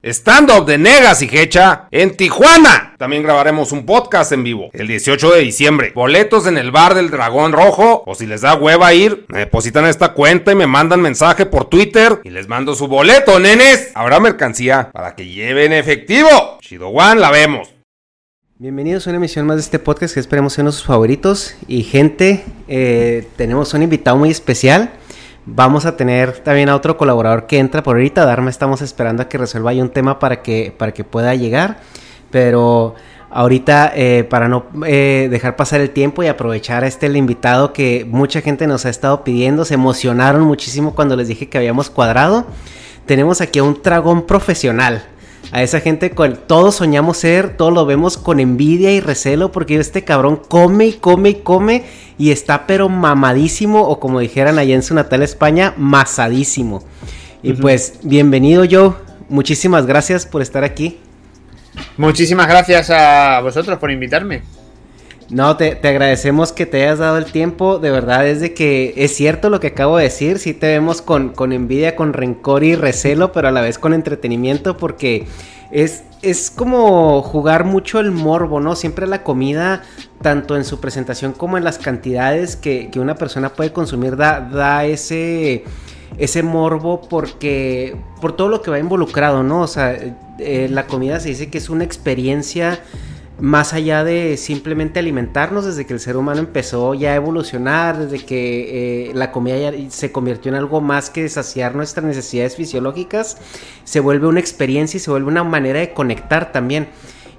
Stand-up de Negas y Hecha en Tijuana. También grabaremos un podcast en vivo el 18 de diciembre. Boletos en el bar del Dragón Rojo. O si les da hueva ir, me depositan esta cuenta y me mandan mensaje por Twitter y les mando su boleto, nenes. Habrá mercancía para que lleven efectivo. Chido One, la vemos. Bienvenidos a una emisión más de este podcast que esperemos sean sus favoritos. Y gente, eh, tenemos un invitado muy especial. Vamos a tener también a otro colaborador que entra por ahorita. Darme estamos esperando a que resuelva ahí un tema para que, para que pueda llegar. Pero ahorita, eh, para no eh, dejar pasar el tiempo y aprovechar a este invitado que mucha gente nos ha estado pidiendo, se emocionaron muchísimo cuando les dije que habíamos cuadrado. Tenemos aquí a un dragón profesional. A esa gente con todos soñamos ser, todos lo vemos con envidia y recelo porque este cabrón come y come y come y está pero mamadísimo o como dijeran allá en su natal España, masadísimo. Y pues bienvenido Joe, muchísimas gracias por estar aquí. Muchísimas gracias a vosotros por invitarme. No, te, te, agradecemos que te hayas dado el tiempo. De verdad, es de que es cierto lo que acabo de decir. Sí te vemos con, con envidia, con rencor y recelo, pero a la vez con entretenimiento porque es, es como jugar mucho el morbo, ¿no? Siempre la comida, tanto en su presentación como en las cantidades que, que una persona puede consumir, da, da ese ese morbo porque por todo lo que va involucrado, ¿no? O sea, eh, la comida se dice que es una experiencia más allá de simplemente alimentarnos, desde que el ser humano empezó ya a evolucionar, desde que eh, la comida ya se convirtió en algo más que saciar nuestras necesidades fisiológicas, se vuelve una experiencia y se vuelve una manera de conectar también.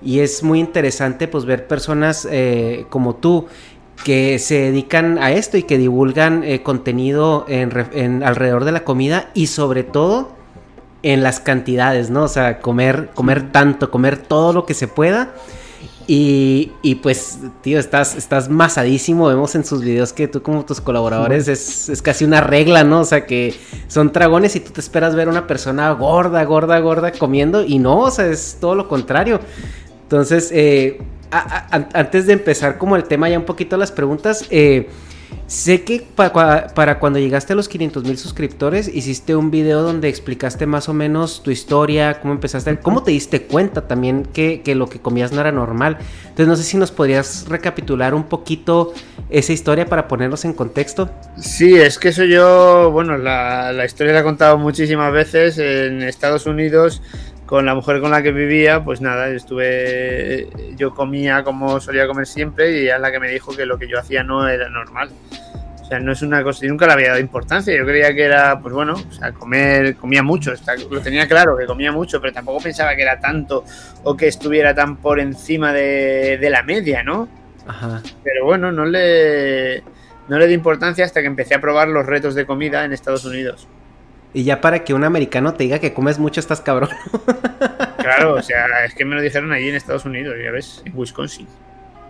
Y es muy interesante pues ver personas eh, como tú que se dedican a esto y que divulgan eh, contenido en, en, alrededor de la comida y sobre todo en las cantidades, ¿no? O sea, comer, comer tanto, comer todo lo que se pueda y, y, pues, tío, estás, estás masadísimo. Vemos en sus videos que tú, como tus colaboradores, es, es, casi una regla, ¿no? O sea, que son dragones y tú te esperas ver a una persona gorda, gorda, gorda comiendo. Y no, o sea, es todo lo contrario. Entonces, eh, a, a, antes de empezar, como el tema, ya un poquito las preguntas, eh, Sé que para, para, cuando llegaste a los 500 mil suscriptores hiciste un video donde explicaste más o menos tu historia, cómo empezaste, cómo te diste cuenta también que, que, lo que comías no era normal. Entonces no sé si nos podrías recapitular un poquito esa historia para ponernos en contexto. Sí, es que eso yo, bueno, la, la historia la he contado muchísimas veces en Estados Unidos con la mujer con la que vivía, pues nada, estuve, yo comía como solía comer siempre y ella es la que me dijo que lo que yo hacía no era normal. O sea, no es una cosa, yo nunca le había dado importancia, yo creía que era, pues bueno, o sea, comer, comía mucho, está, lo tenía claro que comía mucho, pero tampoco pensaba que era tanto o que estuviera tan por encima de, de la media, ¿no? Ajá. Pero bueno, no le, no le di importancia hasta que empecé a probar los retos de comida en Estados Unidos. Y ya para que un americano te diga que comes mucho, estás cabrón. Claro, o sea, es que me lo dijeron allí en Estados Unidos, ya ves, en Wisconsin.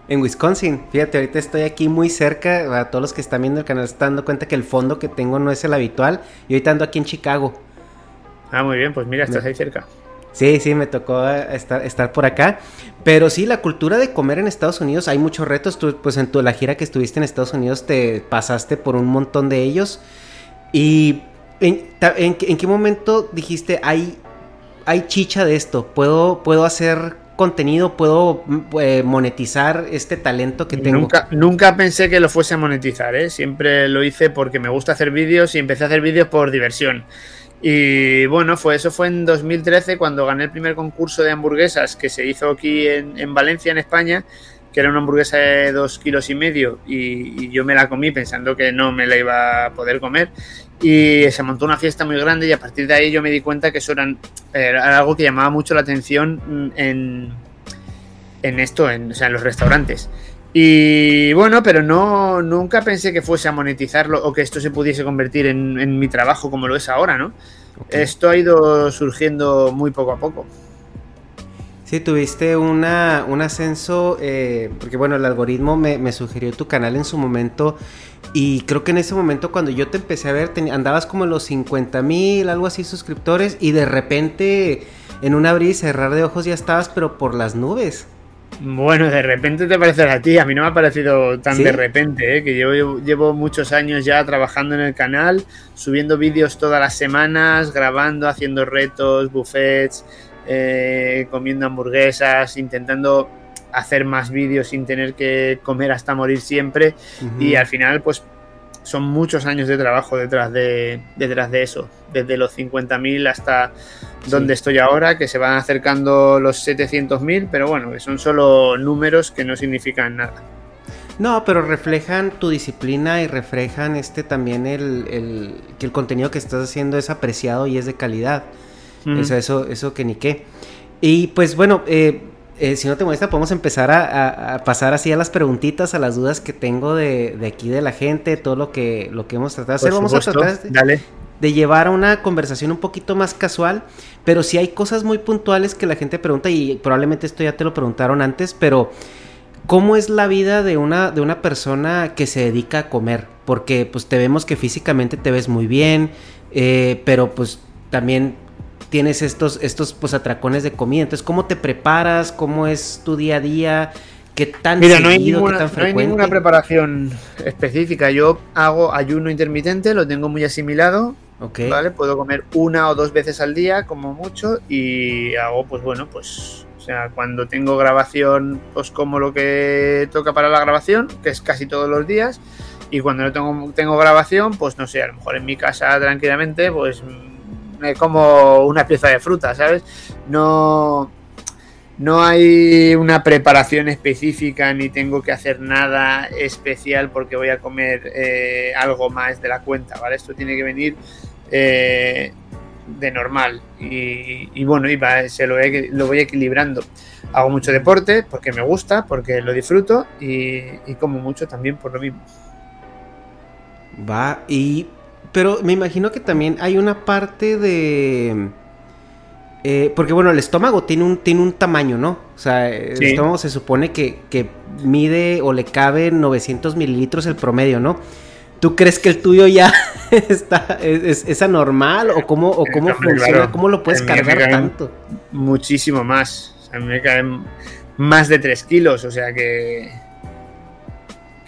En Wisconsin, fíjate, ahorita estoy aquí muy cerca. A todos los que están viendo el canal se están dando cuenta que el fondo que tengo no es el habitual. Y ahorita ando aquí en Chicago. Ah, muy bien, pues mira, estás ahí cerca. Sí, sí, me tocó estar, estar por acá. Pero sí, la cultura de comer en Estados Unidos, hay muchos retos. Tú, pues en tu, la gira que estuviste en Estados Unidos te pasaste por un montón de ellos. Y ¿en, en en qué momento dijiste, hay, hay chicha de esto? ¿Puedo, puedo hacer contenido? ¿Puedo eh, monetizar este talento que tengo? Nunca, nunca pensé que lo fuese a monetizar, ¿eh? Siempre lo hice porque me gusta hacer vídeos y empecé a hacer vídeos por diversión. Y bueno, fue, eso fue en 2013 cuando gané el primer concurso de hamburguesas que se hizo aquí en, en Valencia, en España, que era una hamburguesa de dos kilos y medio y yo me la comí pensando que no me la iba a poder comer y se montó una fiesta muy grande y a partir de ahí yo me di cuenta que eso eran- era algo que llamaba mucho la atención en, en esto, en, o sea, en los restaurantes. Y bueno, pero no nunca pensé que fuese a monetizarlo o que esto se pudiese convertir en, en mi trabajo como lo es ahora, ¿no? Esto ha ido surgiendo muy poco a poco. Sí, tuviste una, un ascenso, eh, porque bueno, el algoritmo me, me sugirió tu canal en su momento y creo que en ese momento cuando yo te empecé a ver, andabas como en los 50 mil, algo así, suscriptores y de repente en un abrir y cerrar de ojos ya estabas, pero por las nubes. Bueno, de repente te parece a ti, a mí no me ha parecido tan ¿Sí? de repente, ¿eh? que yo llevo, llevo muchos años ya trabajando en el canal, subiendo vídeos todas las semanas, grabando, haciendo retos, buffets, eh, comiendo hamburguesas, intentando hacer más vídeos sin tener que comer hasta morir siempre y al final pues son muchos años de trabajo detrás de, detrás de eso, desde los 50.000 hasta donde estoy ahora, que se van acercando los 700.000, pero bueno, que son solo números que no significan nada. No, pero reflejan tu disciplina y reflejan este también el, el- que el contenido que estás haciendo es apreciado y es de calidad. O sea, eso, eso que ni qué. Y pues bueno, eh, eh, si no te molesta, podemos empezar a, a- a pasar así a las preguntitas, a las dudas que tengo de, de aquí de la gente, todo lo que, lo que hemos tratado de hacer. Vamos a tratar de, dale. de llevar a una conversación un poquito más casual, pero sí hay cosas muy puntuales que la gente pregunta y probablemente esto ya te lo preguntaron antes, pero ¿cómo es la vida de una, de una persona que se dedica a comer? Porque pues te vemos que físicamente te ves muy bien, eh, pero pues también tienes estos, estos pues atracones de comida. Entonces, ¿cómo te preparas? ¿Cómo es tu día a día? ¿Qué tan Mira, no hay, seguido, ninguna, qué tan no hay frecuente? ninguna preparación específica. Yo hago ayuno intermitente, lo tengo muy asimilado, Ok. ¿vale? Puedo comer una o dos veces al día, como mucho, y hago, pues bueno, pues, o sea, cuando tengo grabación, pues como lo que toca para la grabación, que es casi todos los días, y cuando no tengo, tengo grabación, pues no sé, a lo mejor en mi casa tranquilamente, pues me como una pieza de fruta, ¿sabes? No, no hay una preparación específica ni tengo que hacer nada especial porque voy a comer eh, algo más de la cuenta, ¿vale? Esto tiene que venir eh, de normal y, bueno, y se lo, lo voy equilibrando. Hago mucho deporte porque me gusta, porque lo disfruto y, y como mucho también por lo mismo. Va, y. Pero me imagino que también hay una parte de. eh, porque bueno, el estómago tiene un, tiene un tamaño, ¿no? O sea, el Sí. estómago se supone que, que mide o le cabe 900 mililitros el promedio, ¿no? ¿Tú crees que el tuyo ya está, es, anormal o cómo, o cómo funciona? claro. ¿Cómo lo puedes cargar tanto? Muchísimo más. O sea, a mí me caen más de 3 kilos, o sea que.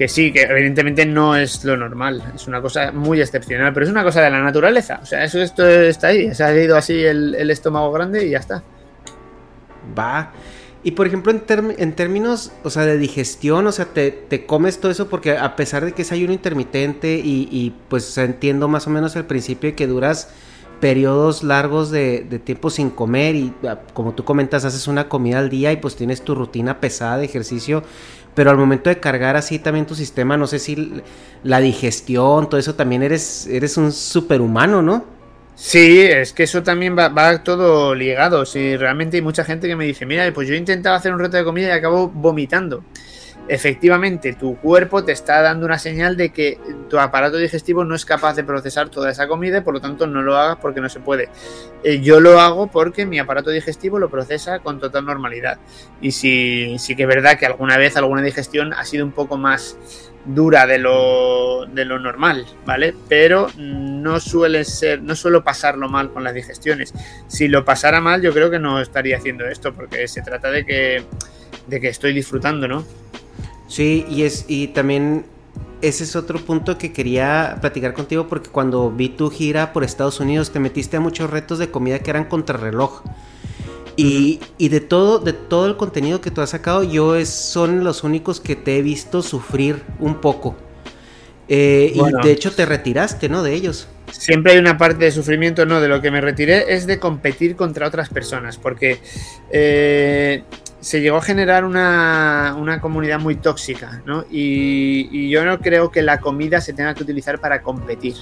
Que sí, que evidentemente no es lo normal, es una cosa muy excepcional, pero es una cosa de la naturaleza. O sea, eso esto está ahí, se ha ido así el, el estómago grande y ya está. Va. Y por ejemplo, en, términos, o sea, de digestión, o sea, te, te comes todo eso porque a pesar de que es ayuno intermitente y, pues entiendo más o menos el principio de que duras periodos largos de, de tiempo sin comer y ah, como tú comentas, haces una comida al día y pues tienes tu rutina pesada de ejercicio, pero al momento de cargar así también tu sistema, no sé si la digestión, todo eso también eres, eres un superhumano, ¿no? Sí, es que eso también va, va todo ligado. Sí, realmente hay mucha gente que me dice, mira, pues yo he intentado hacer un reto de comida y acabo vomitando. Efectivamente tu cuerpo te está dando una señal de que tu aparato digestivo no es capaz de procesar toda esa comida y por lo tanto no lo hagas porque no se puede. Eh, yo lo hago porque mi aparato digestivo lo procesa con total normalidad. Y sí, sí que es verdad que alguna vez alguna digestión ha sido un poco más dura de lo, de lo normal, ¿vale? Pero no suele ser, no suelo pasarlo mal con las digestiones. Si lo pasara mal, yo creo que no estaría haciendo esto, porque se trata de que, de que estoy disfrutando, ¿no? Sí, y es, y también ese es otro punto que quería platicar contigo, porque cuando vi tu gira por Estados Unidos, te metiste a muchos retos de comida que eran contrarreloj. Y, y, de todo, de todo el contenido que tú has sacado, yo es, son los únicos que te he visto sufrir un poco. Eh, y de hecho te retiraste, ¿no? De ellos. Siempre hay una parte de sufrimiento, no, de lo que me retiré es de competir contra otras personas, porque eh, se llegó a generar una, una comunidad muy tóxica, ¿no? Y, y, yo no creo que la comida se tenga que utilizar para competir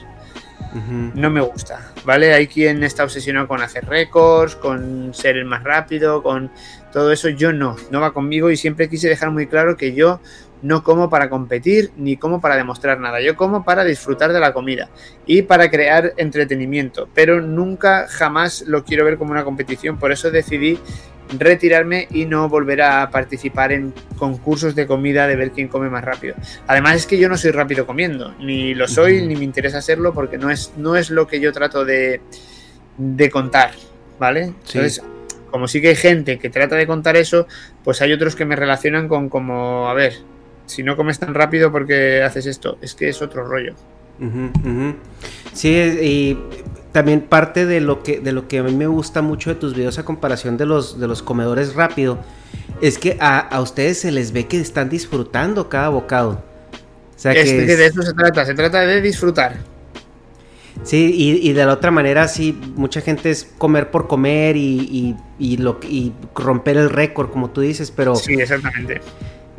no me gusta, ¿vale? Hay quien está obsesionado con hacer récords, con ser el más rápido, con todo eso. Yo no, no va conmigo y siempre quise dejar muy claro que yo no como para competir ni como para demostrar nada. Yo como para disfrutar de la comida y para crear entretenimiento, pero nunca jamás lo quiero ver como una competición. Por eso decidí retirarme y no volver a participar en concursos de comida de ver quién come más rápido. Además es que yo no soy rápido comiendo, ni lo soy, ni me interesa serlo porque no es, no es lo que yo trato de, de contar, ¿vale? Entonces, como sí que hay gente que trata de contar eso, pues hay otros que me relacionan con como, a ver, si no comes tan rápido porque haces esto, es que es otro rollo. Sí, y también parte de lo que de lo que a mí me gusta mucho de tus videos a comparación de los de los comedores rápido es que a, ustedes se les ve que están disfrutando cada bocado. O sea que, de eso se trata, se trata de disfrutar. Sí, y, de la otra manera, sí, mucha gente es comer por comer y, y, lo, y romper el récord, como tú dices, pero... Sí, exactamente.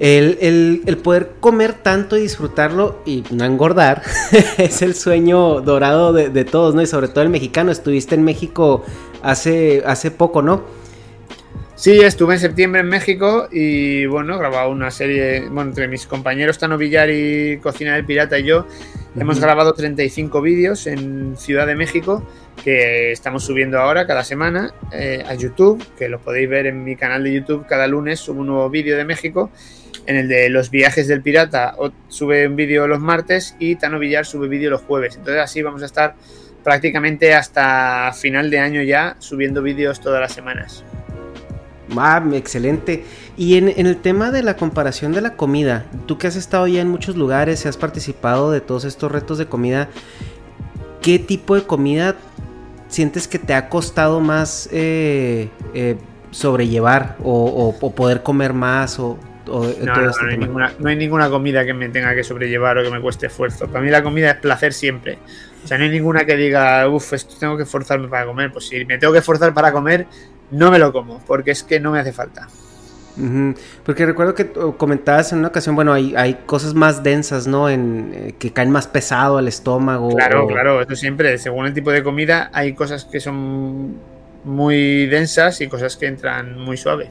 El, poder comer tanto y disfrutarlo y no engordar es el sueño dorado de, todos, ¿no? Y sobre todo el mexicano. Estuviste en México hace, hace poco, ¿no? Sí, estuve en septiembre en México y bueno, grababa una serie, bueno, entre mis compañeros Tano Villar y Cocina del Pirata y yo, hemos grabado 35 vídeos en Ciudad de México que estamos subiendo ahora cada semana eh, a YouTube, que lo podéis ver en mi canal de YouTube, cada lunes subo un nuevo vídeo de México en el de los viajes del pirata sube un vídeo los martes y Tano Villar sube vídeo los jueves. Entonces así vamos a estar prácticamente hasta final de año ya subiendo vídeos todas las semanas. Excelente. Y en, el tema de la comparación de la comida, tú que has estado ya en muchos lugares y has participado de todos estos retos de comida, ¿qué tipo de comida sientes que te ha costado más eh, eh, sobrellevar o, o, poder comer más o no, este no, hay ninguna, no, hay ninguna, comida que me tenga que sobrellevar o que me cueste esfuerzo. Para mí la comida es placer siempre. O sea, no hay ninguna que diga, uff, esto tengo que forzarme para comer. Pues si me tengo que forzar para comer, no me lo como, porque es que no me hace falta. Porque recuerdo que comentabas en una ocasión, bueno, hay, hay cosas más densas, ¿no? En, eh, que caen más pesado al estómago. Claro, claro, eso siempre, según el tipo de comida, hay cosas que son muy densas y cosas que entran muy suave.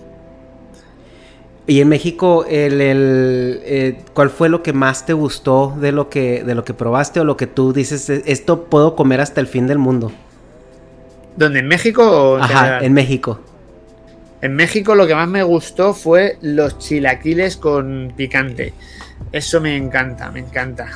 Y en México, el, eh, ¿cuál fue lo que más te gustó de lo que, de lo que probaste o lo que tú dices, esto puedo comer hasta el fin del mundo? ¿Dónde? ¿En México? O Ajá, en México. En México lo que más me gustó fue los chilaquiles con picante. Eso me encanta, me encanta.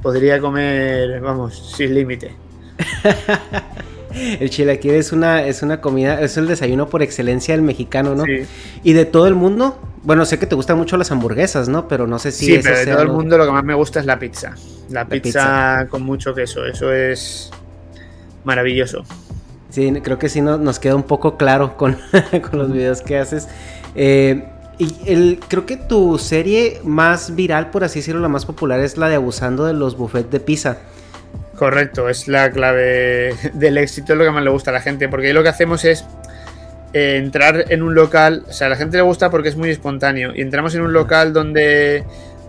Podría comer, vamos, sin límite. El chilaquil es una, es una comida, es el desayuno por excelencia del mexicano, ¿no? Sí. Y de todo el mundo, bueno, sé que te gustan mucho las hamburguesas, ¿no? Pero no sé si... Sí, pero de todo el mundo lo que más me gusta es la pizza. La, pizza, con mucho queso, eso es maravilloso. Sí, creo que sí nos queda un poco claro con, con los videos que haces. Eh, y el, creo que tu serie más viral, por así decirlo, la más popular, es la de Abusando de los buffets de pizza. Correcto, es la clave del éxito, es lo que más le gusta a la gente, porque lo que hacemos es eh, entrar en un local, o sea, a la gente le gusta porque es muy espontáneo, y entramos en un local donde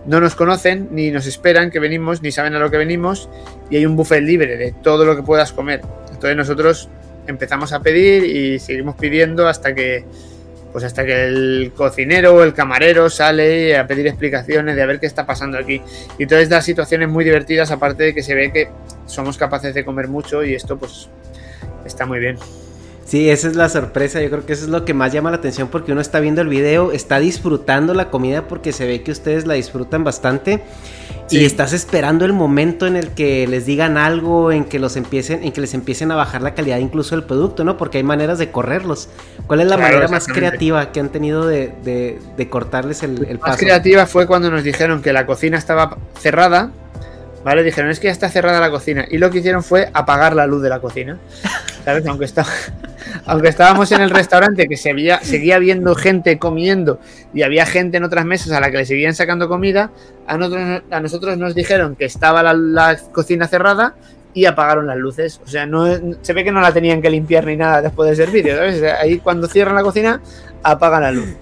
no nos conocen, ni nos esperan que venimos, ni saben a lo que venimos, y hay un buffet libre de todo lo que puedas comer. Entonces nosotros empezamos a pedir y seguimos pidiendo hasta que Pues hasta que el cocinero o el camarero sale a pedir explicaciones de a ver qué está pasando aquí. Y todas estas situaciones muy divertidas, aparte de que se ve que somos capaces de comer mucho y esto pues está muy bien. Sí, esa es la sorpresa, yo creo que eso es lo que más llama la atención porque uno está viendo el video, está disfrutando la comida porque se ve que ustedes la disfrutan bastante y estás esperando el momento en el que les digan algo, en que los empiecen, en que les empiecen a bajar la calidad incluso del producto, ¿no? Porque hay maneras de correrlos. ¿Cuál es la manera más creativa que han tenido de, cortarles el, el paso? Más creativa fue cuando nos dijeron que la cocina estaba cerrada ¿Vale? Dijeron, es que ya está cerrada la cocina. Y lo que hicieron fue apagar la luz de la cocina. ¿Sabes? Aunque, está, aunque estábamos en el restaurante, que se había, seguía viendo gente comiendo y había gente en otras mesas a la que le seguían sacando comida, a nosotros, a nosotros nos dijeron que estaba la, cocina cerrada y apagaron las luces. O sea, no, se ve que no la tenían que limpiar ni nada después del servicio. ¿sabes? Ahí cuando cierran la cocina, apagan la luz.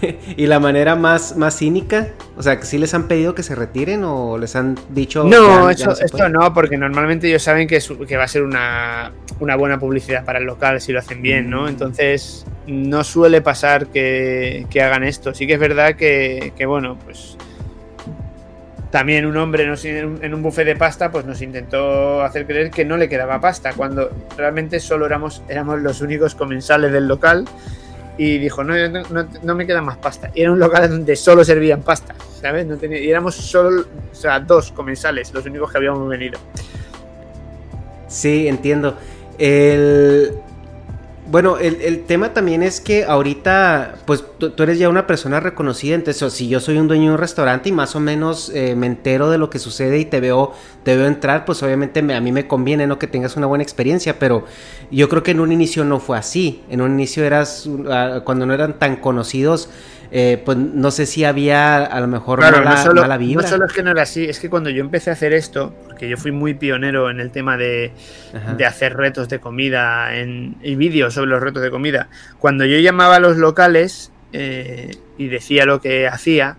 y la manera más, más cínica, o sea, que sí les han pedido que se retiren o les han dicho... No, eso, esto no, porque normalmente ellos saben que, que va a ser una, buena publicidad para el local si lo hacen bien, ¿no? Mm. Entonces, no suele pasar que, hagan esto. Sí que es verdad que, bueno, pues también un hombre en un buffet de pasta pues nos intentó hacer creer que no le quedaba pasta cuando realmente solo éramos, éramos los únicos comensales del local y dijo, no, no, me queda más pasta. Y era un local donde solo servían pasta, ¿sabes? No y éramos solo, o sea, dos comensales, los únicos que habíamos venido. Sí, entiendo. El, bueno, el, tema también es que ahorita, pues tú, eres ya una persona reconocida, entonces si yo soy un dueño de un restaurante y más o menos eh, me entero de lo que sucede y te veo, te veo entrar, pues obviamente a mí me conviene, ¿no? Que tengas una buena experiencia, pero yo creo que en un inicio no fue así, en un inicio eras, ah, cuando no eran tan conocidos, eh, pues no sé si había a lo mejor mala, no solo, No solo es que no era así, es que cuando yo empecé a hacer esto, porque yo fui muy pionero en el tema de, hacer retos de comida en, y vídeos sobre los retos de comida, cuando yo llamaba a los locales eh, y decía lo que hacía,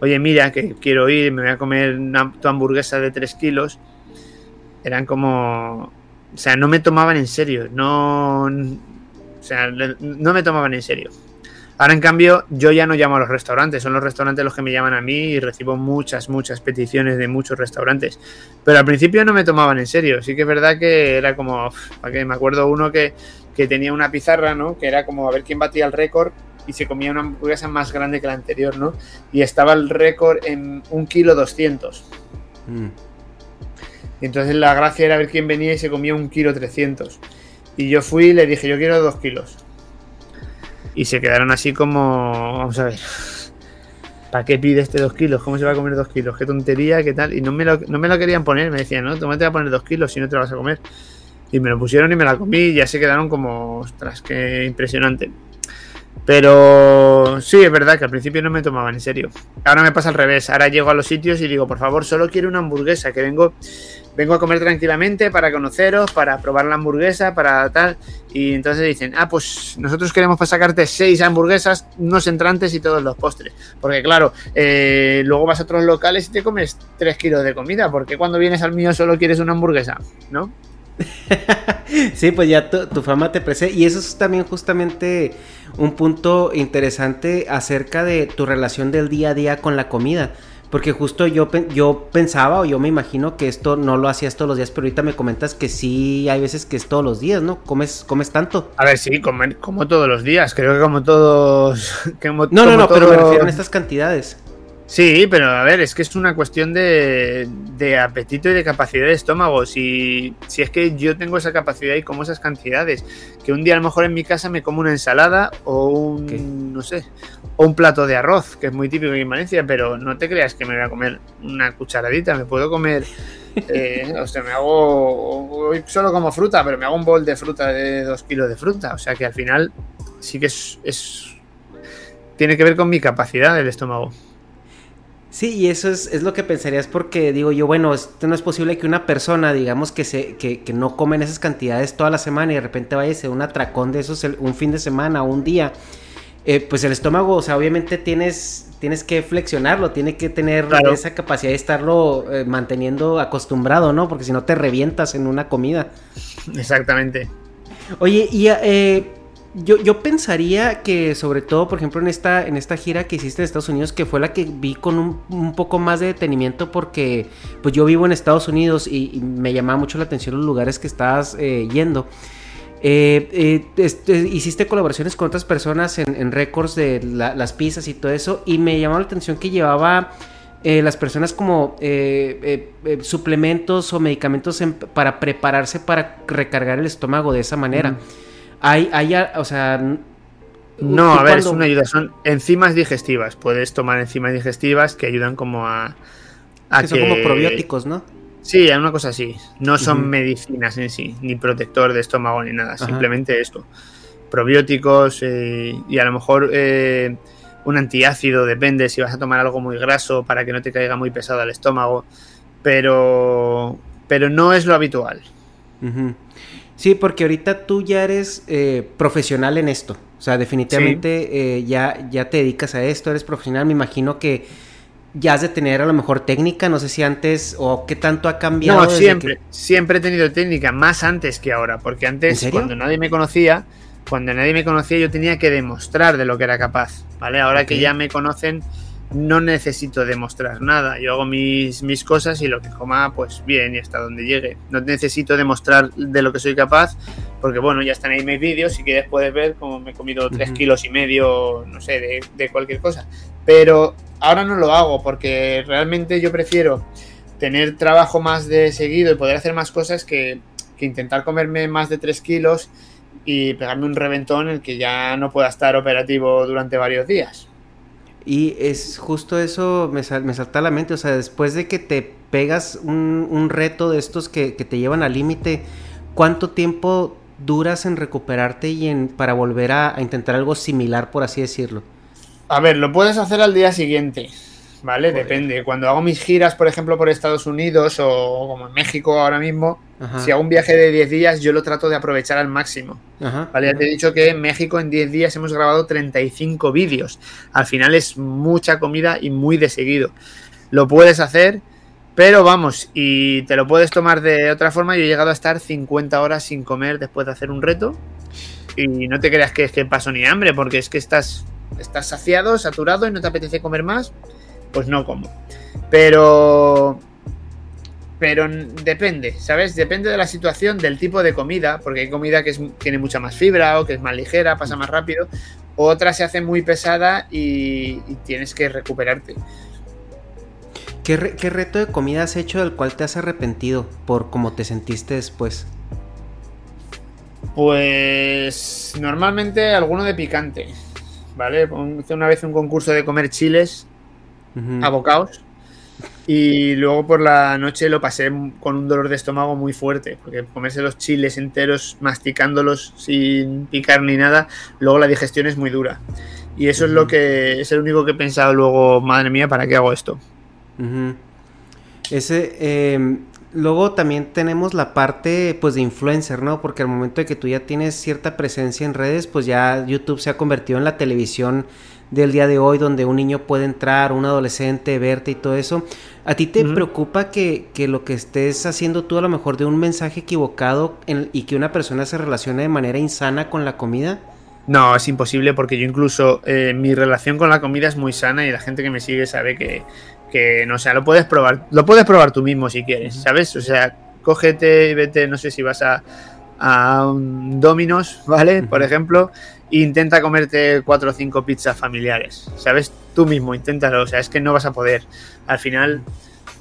oye, mira, que quiero ir, me voy a comer una, tu hamburguesa de 3 kilos, eran como... O sea, no me tomaban en serio, no... O sea, no me tomaban en serio. Ahora, en cambio, yo ya no llamo a los restaurantes, son los restaurantes los que me llaman a mí y recibo muchas, muchas peticiones de muchos restaurantes. Pero al principio no me tomaban en serio, sí que es verdad que era como, que me acuerdo uno que, tenía una pizarra, ¿no? Que era como a ver quién batía el récord y se comía una hamburguesa más grande que la anterior, ¿no? Y estaba el récord en un kilo doscientos. Mm. Y entonces la gracia era ver quién venía y se comía un kilo trescientos. Y yo fui y le dije, yo quiero dos kilos. Y se quedaron así como, vamos a ver, ¿para qué pide este dos kilos? ¿Cómo se va a comer dos kilos? ¿Qué tontería? ¿Qué tal? Y no me lo, no me lo querían poner, me decían, no, tú te a poner dos kilos si no te lo vas a comer. Y me lo pusieron y me la comí y ya se quedaron como, ostras, qué impresionante. Pero sí, es verdad que al principio no me tomaban en serio. Ahora me pasa al revés. Ahora llego a los sitios y digo, por favor, solo quiero una hamburguesa, que vengo vengo a comer tranquilamente para conoceros, para probar la hamburguesa, para tal. Y entonces dicen, ah, pues nosotros queremos para sacarte seis hamburguesas, unos entrantes y todos los postres. Porque claro, eh, luego vas a otros locales y te comes tres kilos de comida, porque cuando vienes al mío solo quieres una hamburguesa, ¿no? sí, pues ya tu, tu fama te presenta. Y eso es también justamente un punto interesante acerca de tu relación del día a día con la comida. Porque justo yo, yo pensaba o yo me imagino que esto no lo hacías todos los días, pero ahorita me comentas que sí hay veces que es todos los días, ¿no? ¿Comes, comes tanto? A ver, sí, como, todos los días, creo que como todos... no, no, no, pero me refiero a estas cantidades. Sí, pero a ver, es que es una cuestión de, apetito y de capacidad de estómago. Si, si es que yo tengo esa capacidad y como esas cantidades, que un día a lo mejor en mi casa me como una ensalada o un, no sé, o un plato de arroz, que es muy típico en Valencia, pero no te creas que me voy a comer una cucharadita, me puedo comer, eh, o sea, me hago, solo como fruta, pero me hago un bol de fruta de dos kilos de fruta, o sea que al final sí que es, es tiene que ver con mi capacidad del estómago. Sí, y eso es, es, lo que pensarías porque digo yo, bueno, esto no es posible que una persona, digamos, que, se, que, que no comen esas cantidades toda la semana y de repente vaya a ser un atracón de esos un fin de semana o un día. Eh, pues el estómago, o sea, obviamente tienes, tienes que flexionarlo, tiene que tener esa capacidad de estarlo eh, manteniendo acostumbrado, ¿no? Porque si no te revientas en una comida. Exactamente. Oye, y eh, yo, yo pensaría que sobre todo, por ejemplo, en esta, en esta gira que hiciste en Estados Unidos, que fue la que vi con un, un poco más de detenimiento porque pues yo vivo en Estados Unidos y, me llamaba mucho la atención los lugares que estabas eh, yendo. Eh, eh, este, hiciste colaboraciones con otras personas en, récords de la, las pizzas y todo eso y me llamó la atención que llevaba las personas como suplementos o medicamentos en- para prepararse para recargar el estómago de esa manera. Hay, hay, o sea... No, a ver, es una ayuda. Son enzimas digestivas. Puedes tomar enzimas digestivas que ayudan como a. a que son como probióticos, ¿no? Sí, es una cosa así. No son medicinas en sí, ni protector de estómago ni nada. Ajá. Simplemente esto. Probióticos eh, y a lo mejor eh, un antiácido, depende si vas a tomar algo muy graso para que no te caiga muy pesado al estómago. Pero. Pero no es lo habitual. Ujú. Sí, porque ahorita tú ya eres eh, profesional en esto. O sea, definitivamente eh, ya, ya te dedicas a esto, eres profesional. Me imagino que ya has de tener a lo mejor técnica, no sé si antes o qué tanto ha cambiado. No, siempre, que- siempre he tenido técnica, más antes que ahora, porque ¿En antes, cuando nadie me conocía, cuando nadie me conocía, yo tenía que demostrar de lo que era capaz, ¿vale? Ahora que ya me conocen, no necesito demostrar nada. Yo hago mis, mis cosas y lo que coma, pues bien, y hasta donde llegue. No necesito demostrar de lo que soy capaz, porque bueno, ya están ahí mis vídeos. Si quieres, puedes ver cómo me he comido tres kilos y medio, no sé, de, de cualquier cosa. Pero ahora no lo hago, porque realmente yo prefiero tener trabajo más de seguido y poder hacer más cosas que, que intentar comerme más de 3 kilos y pegarme un reventón en el que ya no pueda estar operativo durante varios días. Y es justo eso, me, me salta a la mente, o sea, después de que te pegas un, un reto de estos que, que te llevan al límite, ¿cuánto tiempo duras en recuperarte y en para volver a, a intentar algo similar, por así decirlo? A ver, lo puedes hacer al día siguiente, ¿vale? Joder. Depende. Cuando hago mis giras, por ejemplo, por Estados Unidos o como en México ahora mismo, Ajá. si hago un viaje de 10 días, yo lo trato de aprovechar al máximo. Ajá. Vale, ya te he dicho que en México en 10 días hemos grabado 35 vídeos. Al final es mucha comida y muy de seguido. Lo puedes hacer, pero vamos, y te lo puedes tomar de otra forma. Yo he llegado a estar 50 horas sin comer después de hacer un reto. Y no te creas que es que paso ni hambre, porque es que estás, estás saciado, saturado y no te apetece comer más, pues no como. Pero pero depende, ¿sabes? Depende de la situación, del tipo de comida, porque hay comida que es- tiene mucha más fibra o que es más ligera, pasa más rápido, otra se hace muy pesada y, y tienes que recuperarte. ¿Qué, re- qué reto de comida has hecho del cual te has arrepentido por cómo te sentiste después? Pues normalmente alguno de picante, ¿vale? Hice una vez un concurso de comer chiles Ujú. abocados y luego por la noche lo pasé con un dolor de estómago muy fuerte, porque comerse los chiles enteros, masticándolos sin picar ni nada, luego la digestión es muy dura. Y eso es lo que es el único que he pensado luego, madre mía, ¿para qué hago esto? Ese, eh, luego también tenemos la parte pues de influencer, ¿no? Porque al momento de que tú ya tienes cierta presencia en redes, pues ya YouTube se ha convertido en la televisión del día de hoy, donde un niño puede entrar, un adolescente, verte y todo eso. ¿A ti te preocupa que, que lo que estés haciendo tú a lo mejor de un mensaje equivocado en- y que una persona se relacione de manera insana con la comida? No, es imposible porque yo incluso eh, mi relación con la comida es muy sana y la gente que me sigue sabe que, que no, o sea, lo puedes probar, lo puedes probar tú mismo si quieres, ¿sabes? O sea, cógete y vete, no sé si vas a, a un Domino's, ¿vale? Por ejemplo, e intenta comerte cuatro o cinco pizzas familiares, ¿sabes? Tú mismo, inténtalo, o sea, es que no vas a poder. Al final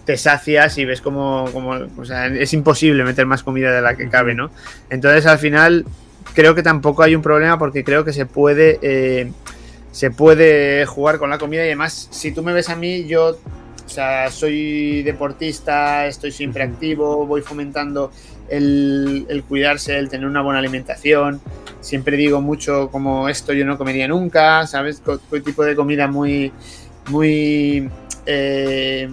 te sacias y ves como, como o sea, es imposible meter más comida de la que cabe, ¿no? Entonces al final creo que tampoco hay un problema porque creo que se puede eh, se puede jugar con la comida y además si tú me ves a mí yo o sea soy deportista estoy siempre activo voy fomentando el, el cuidarse el tener una buena alimentación siempre digo mucho como esto yo no comería nunca sabes co- tipo de comida muy muy eh,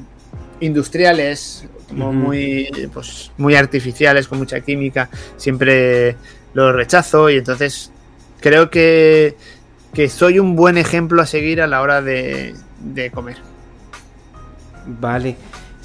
industriales como muy pues muy artificiales con mucha química siempre lo rechazo y entonces creo que, que soy un buen ejemplo a seguir a la hora de, de comer. Vale.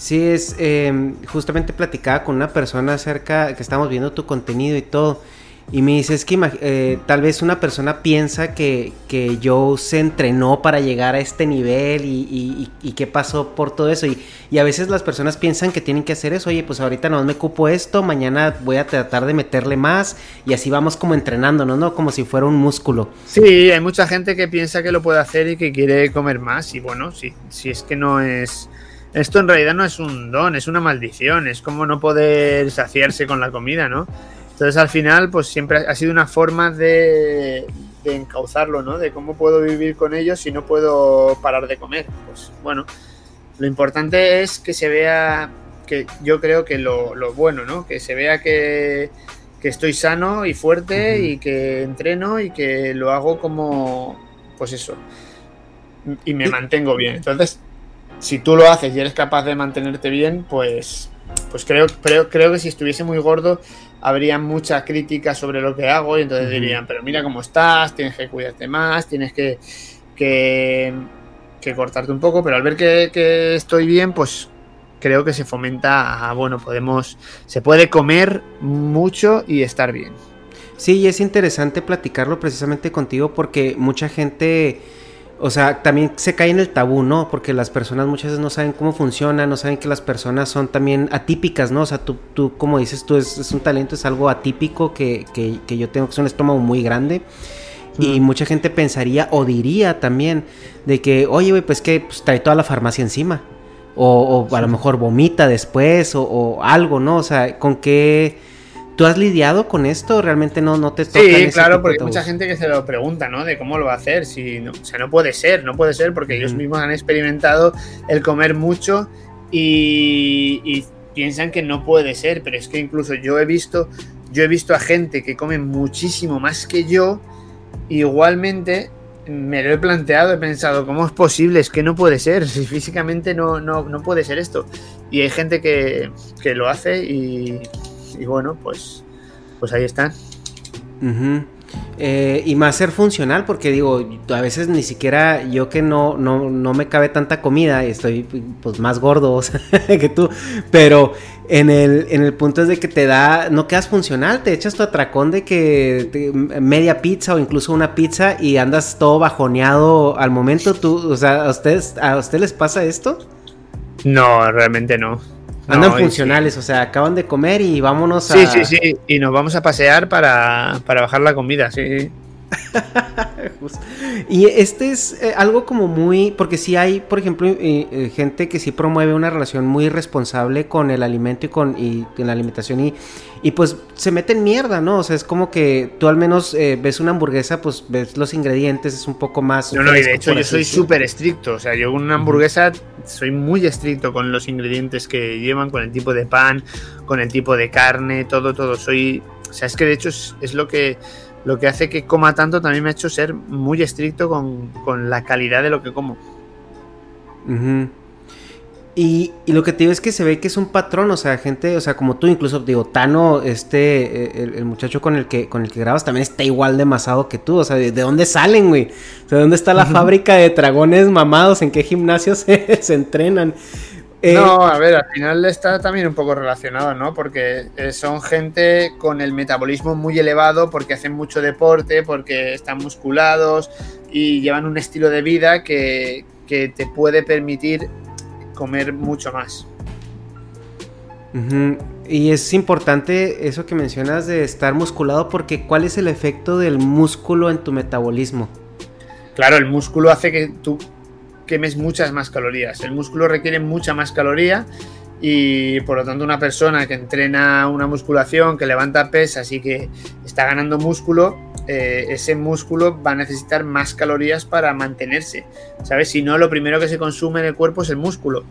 Sí, es. eh, justamente platicaba con una persona acerca que estamos viendo tu contenido y todo. Y me dice, es que eh, tal vez una persona piensa que, que se entrenó para llegar a este nivel y, y, qué pasó por todo eso. Y, y, a veces las personas piensan que tienen que hacer eso. Oye, pues ahorita no me cupo esto, mañana voy a tratar de meterle más y así vamos como entrenándonos, ¿no? Como si fuera un músculo. Sí, hay mucha gente que piensa que lo puede hacer y que quiere comer más. Y bueno, si, si es que no es... Esto en realidad no es un don, es una maldición. Es como no poder saciarse con la comida, ¿no? Entonces al final, pues siempre ha sido una forma de, encauzarlo, ¿no? De cómo puedo vivir con ellos si no puedo parar de comer. Pues bueno, lo importante es que se vea, que yo creo que lo, bueno, ¿no? Que se vea que, estoy sano y fuerte y que entreno y que lo hago como, pues eso, y me mantengo bien. Entonces, si tú lo haces y eres capaz de mantenerte bien, pues, pues creo, creo, creo que si estuviese muy gordo habría mucha crítica sobre lo que hago y entonces dirían, pero mira cómo estás, tienes que cuidarte más, tienes que, que, cortarte un poco, pero al ver que, estoy bien, pues creo que se fomenta a, bueno, podemos, se puede comer mucho y estar bien. Sí, y es interesante platicarlo precisamente contigo porque mucha gente o sea, también se cae en el tabú, ¿no? Porque las personas muchas veces no saben cómo funciona, no saben que las personas son también atípicas, ¿no? O sea, tú, tú como dices, tú es, un talento, es algo atípico que, que, yo tengo, que es un estómago muy grande. Y mucha gente pensaría o diría también de que, oye, güey, pues que pues, trae toda la farmacia encima. O, o a lo mejor vomita después o, o algo, ¿no? O sea, con qué ¿Tú has lidiado con esto? ¿Realmente no, no te toca? Sí, claro, porque hay mucha gente que se lo pregunta, ¿no? De cómo lo va a hacer. Si no, o sea, no puede ser, no puede ser, porque ellos mismos han experimentado el comer mucho y, piensan que no puede ser. Pero es que incluso yo he visto, yo he visto a gente que come muchísimo más que yo. Igualmente me lo he planteado, he pensado, ¿cómo es posible? Es que no puede ser, si físicamente no, no, no puede ser esto. Y hay gente que, que lo hace y, y bueno, pues, pues ahí están. Eh, y más ser funcional, porque digo, a veces ni siquiera yo que no, no, no me cabe tanta comida, y estoy pues más gordo que tú, pero en el, en el punto es de que te da, no quedas funcional, te echas tu atracón de que media pizza o incluso una pizza y andas todo bajoneado al momento, tú, o sea, ¿a ustedes, a ustedes les pasa esto? No, realmente no. Andan funcionales, o sea, acaban de comer y vámonos a. Sí, sí, sí. Y nos vamos a pasear para, para bajar la comida, sí. y este es eh, algo como muy, porque si hay, por ejemplo, eh, eh, gente que sí promueve una relación muy responsable con el alimento y con, y, la alimentación y, y pues se mete en mierda, ¿no? O sea, es como que tú al menos ves una hamburguesa, pues ves los ingredientes, es un poco más... No, no, y de hecho yo soy súper estricto, o sea, yo una hamburguesa soy muy estricto con los ingredientes que llevan, con el tipo de pan, con el tipo de carne, todo, todo, soy... O sea, es que de hecho es lo que lo que hace que coma tanto también me ha hecho ser muy estricto con, la calidad de lo que como. y, lo que te digo es que se ve que es un patrón, o sea, gente, o sea, como tú, incluso, digo, Tano, este, eh, el, muchacho con el que con el que grabas también está igual de masado que tú, o sea, ¿de, dónde salen, güey? O sea, ¿dónde está la fábrica de dragones mamados? ¿En qué gimnasios se entrenan? Eh, no, a ver, al final está también un poco relacionado, ¿no? Porque eh, son gente con el metabolismo muy elevado, porque hacen mucho deporte, porque están musculados y llevan un estilo de vida que, te puede permitir comer mucho más. Y es importante eso que mencionas de estar musculado porque ¿cuál es el efecto del músculo en tu metabolismo? Claro, el músculo hace que tú quemes muchas más calorías. El músculo requiere mucha más caloría y por lo tanto una persona que entrena una musculación, que levanta pesas y que está ganando músculo, eh, ese músculo va a necesitar más calorías para mantenerse. ¿Sabes? Si no, lo primero que se consume en el cuerpo es el músculo.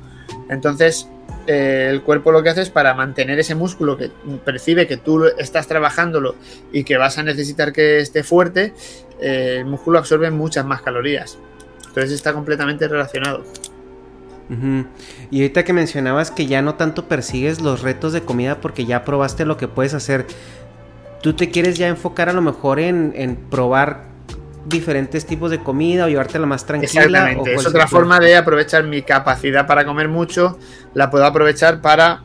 Entonces, eh, el cuerpo lo que hace es para mantener ese músculo que percibe que tú estás trabajándolo y que vas a necesitar que esté fuerte, eh, el músculo absorbe muchas más calorías. Entonces está completamente relacionado. Y ahorita que mencionabas que ya no tanto persigues los retos de comida porque ya probaste lo que puedes hacer, tú te quieres ya enfocar a lo mejor en, probar diferentes tipos de comida o llevártela más tranquila. Exactamente, es otra forma de aprovechar mi capacidad para comer mucho, la puedo aprovechar para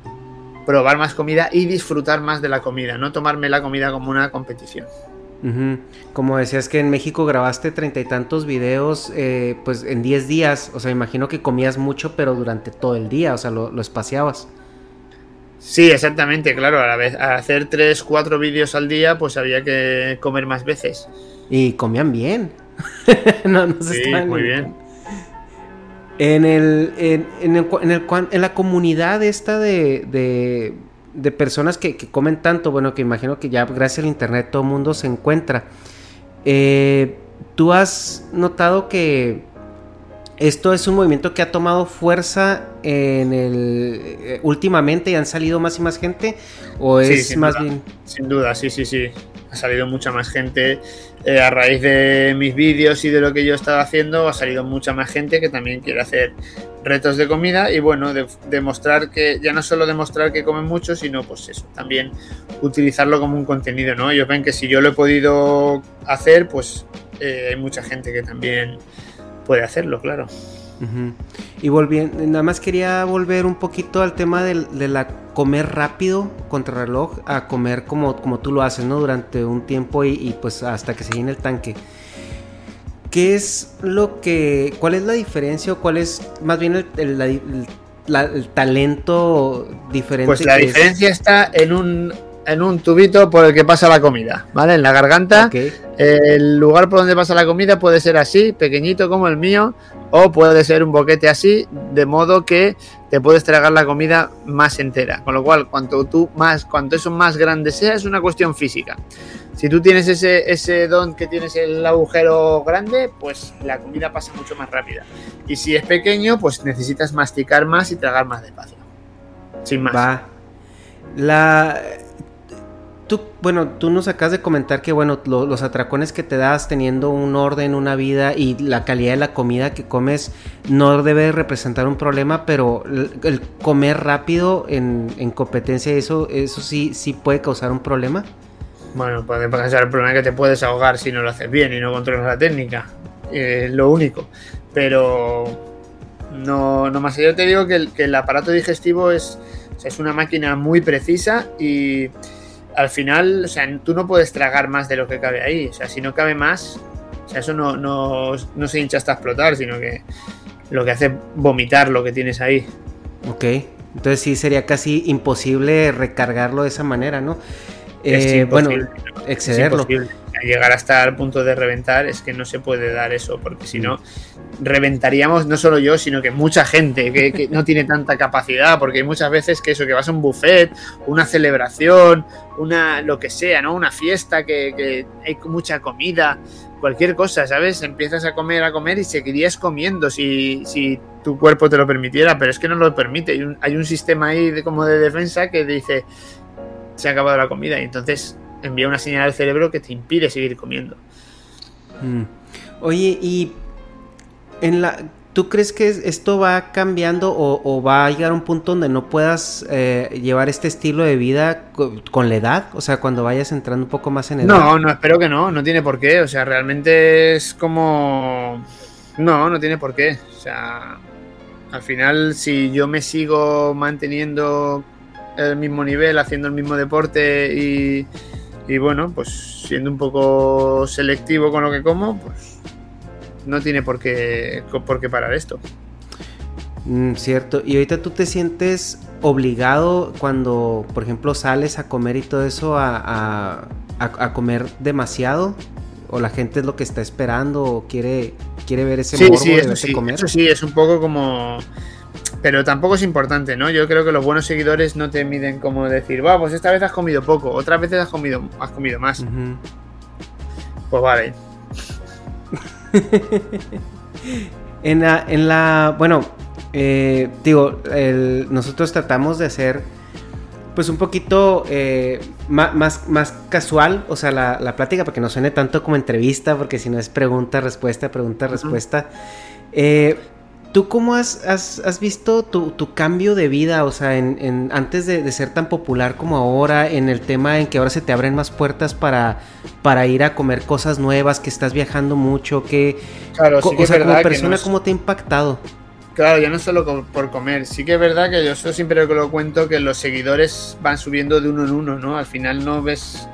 probar más comida y disfrutar más de la comida, no tomarme la comida como una competición. Como decías que en México grabaste treinta y tantos videos, eh, pues en 10 días, o sea, imagino que comías mucho, pero durante todo el día, o sea, lo, lo espaciabas. Sí, exactamente, claro, a la vez, a hacer 3, 4 vídeos al día, pues había que comer más veces. Y comían bien. no, no se sí, muy bien. En el, en, en, el, en, el, en la comunidad esta de, de, de personas que, que, comen tanto, bueno, que imagino que ya gracias al internet todo el mundo se encuentra. Eh, ¿Tú has notado que esto es un movimiento que ha tomado fuerza en el eh, últimamente y han salido más y más gente? ¿O es más bien.? Sin duda, sí, sí, sí. Ha salido mucha más gente eh, a raíz de mis vídeos y de lo que yo he estado haciendo, ha salido mucha más gente que también quiere hacer retos de comida y bueno, demostrar que, ya no solo demostrar que comen mucho, sino pues eso, también utilizarlo como un contenido, ¿no? Ellos ven que si yo lo he podido hacer, pues eh, hay mucha gente que también puede hacerlo, claro. Y volviendo, nada más quería volver un poquito al tema de, de la comer rápido contra reloj a comer como, como tú lo haces, ¿no? Durante un tiempo y, pues hasta que se llene el tanque. ¿Qué es lo que, cuál es la diferencia o cuál es más bien el, el, talento diferente? Pues la diferencia está en un, en un tubito por el que pasa la comida, ¿vale? En la garganta. El lugar por donde pasa la comida puede ser así, pequeñito como el mío, o puede ser un boquete así, de modo que te puedes tragar la comida más entera. Con lo cual, cuanto tú más, cuanto eso más grande sea, es una cuestión física. Si tú tienes ese, ese don que tienes el agujero grande, pues la comida pasa mucho más rápida. Y si es pequeño, pues necesitas masticar más y tragar más despacio. Sin más. Va. La Tú, bueno, tú nos acabas de comentar que, bueno, los atracones que te das teniendo un orden, una vida y la calidad de la comida que comes no debe representar un problema, pero el, comer rápido en, competencia, eso, eso sí, sí puede causar un problema. Bueno, puede causar el problema que te puedes ahogar si no lo haces bien y no controlas la técnica. Es lo único. Pero no, no más. Yo te digo que el, que el aparato digestivo es, es una máquina muy precisa y al final, o sea, tú no puedes tragar más de lo que cabe ahí. O sea, si no cabe más, o sea, eso no, no, no se hincha hasta explotar, sino que lo que hace es vomitar lo que tienes ahí. Ok, entonces sí sería casi imposible recargarlo de esa manera, ¿no? Eh, bueno, excederlo. Llegar hasta el punto de reventar es que no se puede dar eso, porque si no, reventaríamos no solo yo, sino que mucha gente que, no tiene tanta capacidad, porque hay muchas veces que eso, que vas a un buffet, una celebración, una lo que sea, ¿no? Una fiesta, que, hay mucha comida, cualquier cosa, ¿sabes? Empiezas a comer, a comer y seguirías comiendo si, si tu cuerpo te lo permitiera, pero es que no lo permite. Hay un, hay un sistema ahí de, como de defensa que dice, se ha acabado la comida, y entonces envía una señal al cerebro que te impide seguir comiendo. Mm. Oye, y en la, ¿Tú crees que esto va cambiando o, va a llegar a un punto donde no puedas eh, llevar este estilo de vida con, la edad? O sea, cuando vayas entrando un poco más en edad. No, no, espero que no, no tiene por qué. O sea, realmente es como... No, no tiene por qué. O sea, al final, si yo me sigo manteniendo el mismo nivel, haciendo el mismo deporte y, y bueno, pues siendo un poco selectivo con lo que como, pues no tiene por qué, por qué parar esto. Mm, cierto, y ahorita tú te sientes obligado cuando, por ejemplo, sales a comer y todo eso a, comer demasiado, o la gente es lo que está esperando o quiere, quiere ver ese morbo de sí, comer. Eso sí, es un poco como pero tampoco es importante, ¿no? Yo creo que los buenos seguidores no te miden como decir, va, pues esta vez has comido poco, otras veces has comido, has comido más. Pues vale, en, la, en la, bueno, eh, digo, nosotros tratamos de hacer pues un poquito eh, más, más, casual, o sea, la, plática, para que no suene tanto como entrevista, porque si no es pregunta, respuesta, pregunta, respuesta. Eh, ¿Tú cómo has, has, visto tu, tu, cambio de vida? O sea, en, antes de, ser tan popular como ahora, en el tema en que ahora se te abren más puertas para, para ir a comer cosas nuevas, que estás viajando mucho, que... Claro, sí o sea, como persona, ¿cómo te ha impactado? Claro, ya no solo por comer. Sí que es verdad que yo eso siempre lo cuento que los seguidores van subiendo de uno en uno, ¿no? Al final no ves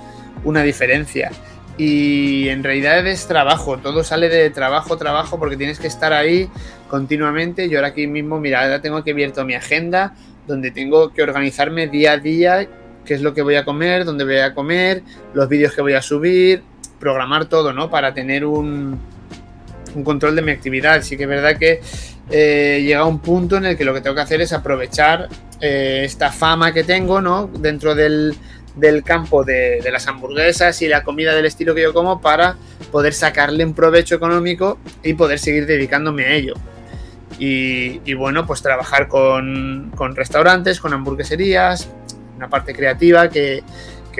una diferencia. Y en realidad es trabajo, todo sale de trabajo, trabajo, porque tienes que estar ahí continuamente. Yo ahora aquí mismo, mira, ahora tengo que abierto mi agenda, donde tengo que organizarme día a día, qué es lo que voy a comer, dónde voy a comer, los vídeos que voy a subir, programar todo, ¿no? Para tener un, un control de mi actividad. Sí que es verdad que eh, llega un punto en el que lo que tengo que hacer es aprovechar eh, esta fama que tengo, ¿no? Dentro del, del campo de, las hamburguesas y la comida del estilo que yo como para poder sacarle un provecho económico y poder seguir dedicándome a ello. Y, bueno, pues trabajar con, restaurantes, con hamburgueserías, una parte creativa que,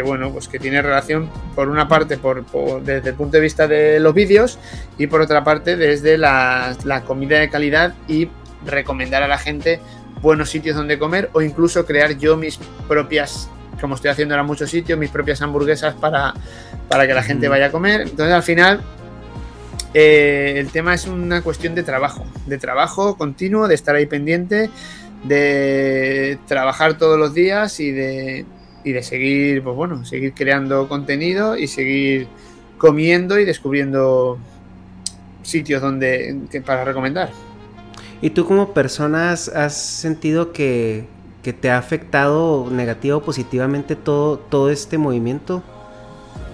bueno, pues que tiene relación por una parte por, desde el punto de vista de los vídeos y por otra parte desde la, la comida de calidad y recomendar a la gente buenos sitios donde comer o incluso crear yo mis propias como estoy haciendo ahora en muchos sitios, mis propias hamburguesas para, para que la gente vaya a comer. Entonces al final eh, el tema es una cuestión de trabajo, de trabajo continuo, de estar ahí pendiente, de trabajar todos los días y de, y de seguir, pues bueno, seguir creando contenido y seguir comiendo y descubriendo sitios donde para recomendar. ¿Y tú como persona has sentido que que te ha afectado negativa o positivamente todo, todo este movimiento?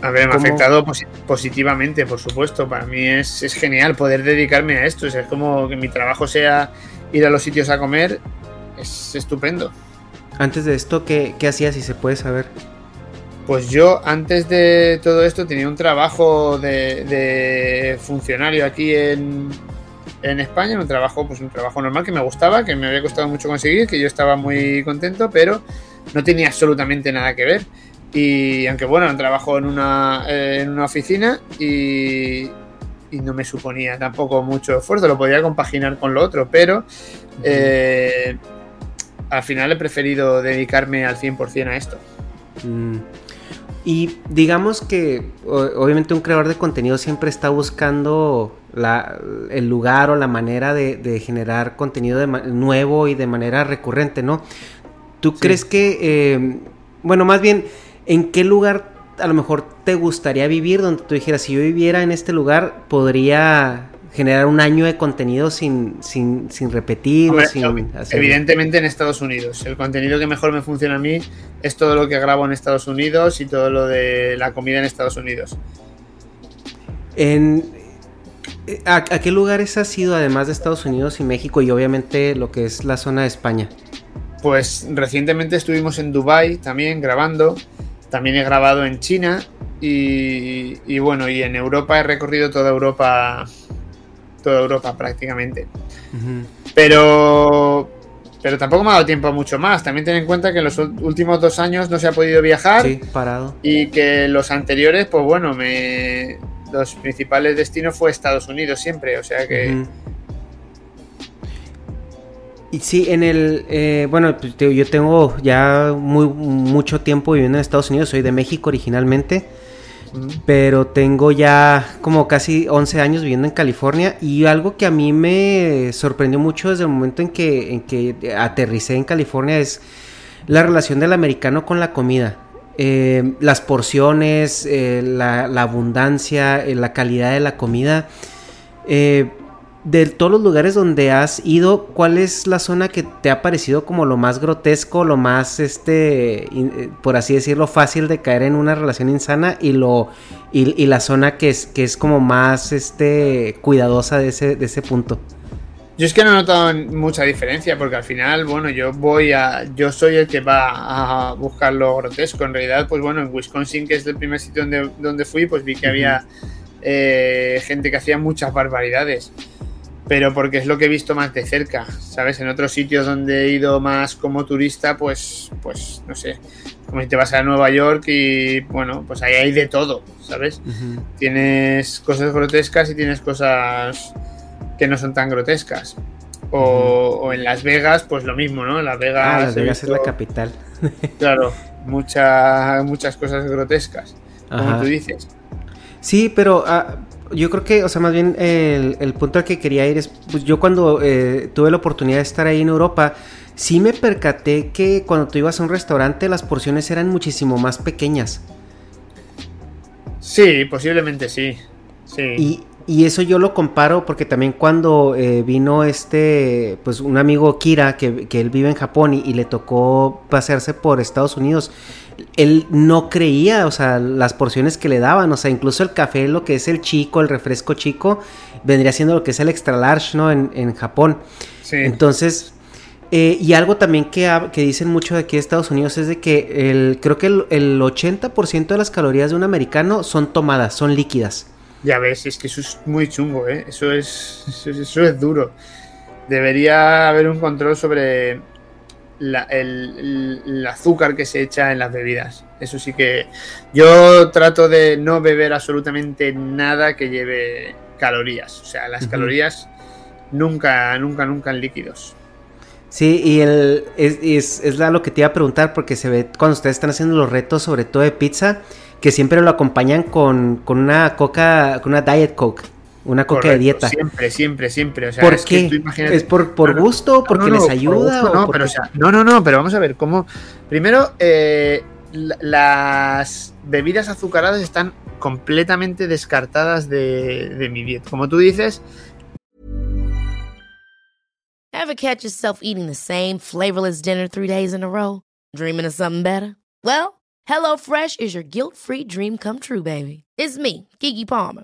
A ver, me ha afectado positivamente, por supuesto. Para mí es, es, genial poder dedicarme a esto. es como que mi trabajo sea ir a los sitios a comer. Es estupendo. Antes de esto, ¿qué, qué hacías, si se puede saber? Pues yo, antes de todo esto, tenía un trabajo de, de funcionario aquí en, en España, un trabajo, pues un trabajo normal que me gustaba, que me había costado mucho conseguir, que yo estaba muy contento, pero no tenía absolutamente nada que ver. Y aunque bueno, un trabajo en una, eh, en una oficina y, no me suponía tampoco mucho esfuerzo, lo podía compaginar con lo otro, pero eh, al final he preferido dedicarme al 100% a esto. Mm. Y digamos que obviamente un creador de contenido siempre está buscando el lugar o la manera de, generar contenido nuevo y de manera recurrente, ¿no? ¿Tú crees que, eh, bueno, más bien, ¿en qué lugar a lo mejor te gustaría vivir donde tú dijeras, si yo viviera en este lugar, podría generar un año de contenido sin, sin, repetir sin Evidentemente en Estados Unidos. El contenido que mejor me funciona a mí es todo lo que grabo en Estados Unidos y todo lo de la comida en Estados Unidos. En, ¿a, qué lugares has ido además de Estados Unidos y México y obviamente lo que es la zona de España? Pues recientemente estuvimos en Dubai también grabando. También he grabado en China y, y bueno, y en Europa he recorrido toda Europa toda Europa prácticamente. Pero pero tampoco me ha dado tiempo a mucho más. También ten en cuenta que en los últimos dos años no se ha podido viajar. Sí, parado. Y que los anteriores, pues bueno, me los principales destinos fue Estados Unidos siempre. O sea que. Y sí, en el. Eh, bueno, pues, yo tengo ya muy, mucho tiempo viviendo en Estados Unidos. Soy de México originalmente pero tengo ya como casi 11 años viviendo en California y algo que a mí me sorprendió mucho desde el momento en que, en que aterricé en California es la relación del americano con la comida. Eh, las porciones, eh, la, abundancia, eh, la calidad de la comida de todos los lugares donde has ido, ¿cuál es la zona que te ha parecido como lo más grotesco, lo más, este, eh, por así decirlo, fácil de caer en una relación insana y lo y, la zona que es que es como más, este, cuidadosa de ese de ese punto? Yo es que no he notado mucha diferencia porque al final, bueno, yo voy a, yo soy el que va a buscar lo grotesco. En realidad, pues bueno, en Wisconsin, que es el primer sitio donde, donde fui, pues vi que había eh, gente que hacía muchas barbaridades pero porque es lo que he visto más de cerca, ¿sabes? En otros sitios donde he ido más como turista, pues, pues no sé, como si te vas a Nueva York y, bueno, pues ahí hay de todo, ¿sabes? Tienes cosas grotescas y tienes cosas que no son tan grotescas. O, en Las Vegas, pues lo mismo, ¿no? Las Vegas, ah, Las Vegas es la capital. claro, muchas muchas cosas grotescas, como tú dices. Sí, pero... Ah, yo creo que, o sea, más bien el, el punto al que quería ir es, pues yo cuando eh, tuve la oportunidad de estar ahí en Europa, sí me percaté que cuando tú ibas a un restaurante las porciones eran muchísimo más pequeñas. Sí, posiblemente sí. sí. Y, y eso yo lo comparo porque también cuando eh, vino este, pues un amigo Kira, que, que él vive en Japón y, y, le tocó pasearse por Estados Unidos, él no creía, o sea, las porciones que le daban, o sea, incluso el café, lo que es el chico, el refresco chico, vendría siendo lo que es el extra large, ¿no? En, en Japón. Sí. Entonces, eh, y algo también que, que, dicen mucho de aquí de Estados Unidos es de que el, creo que el, el 80% de las calorías de un americano son tomadas, son líquidas. Ya ves, es que eso es muy chungo, ¿eh? Eso es, eso, eso es duro. Debería haber un control sobre la, el, el, azúcar que se echa en las bebidas. Eso sí que yo trato de no beber absolutamente nada que lleve calorías. O sea, las uh -huh. calorías nunca, nunca, nunca en líquidos. Sí, y el, es, es, es lo que te iba a preguntar porque se ve cuando ustedes están haciendo los retos, sobre todo de pizza, que siempre lo acompañan con, con una coca, con una diet coke. Una coca Correcto, de dieta. Siempre, siempre, siempre. O sea, ¿Por es qué? Que imagínate... ¿Es por, por no, gusto? ¿Porque no, no, les ayuda? Gusto, no, porque... pero, o sea, no, no, no, pero vamos a ver cómo. Primero, eh, las bebidas azucaradas están completamente descartadas de, de mi dieta. Como tú dices. Ever catch yourself eating the same flavorless dinner three days in a row? Dreaming of something better? Well, HelloFresh is your guilt-free dream come true, baby. It's me, Kiki Palmer.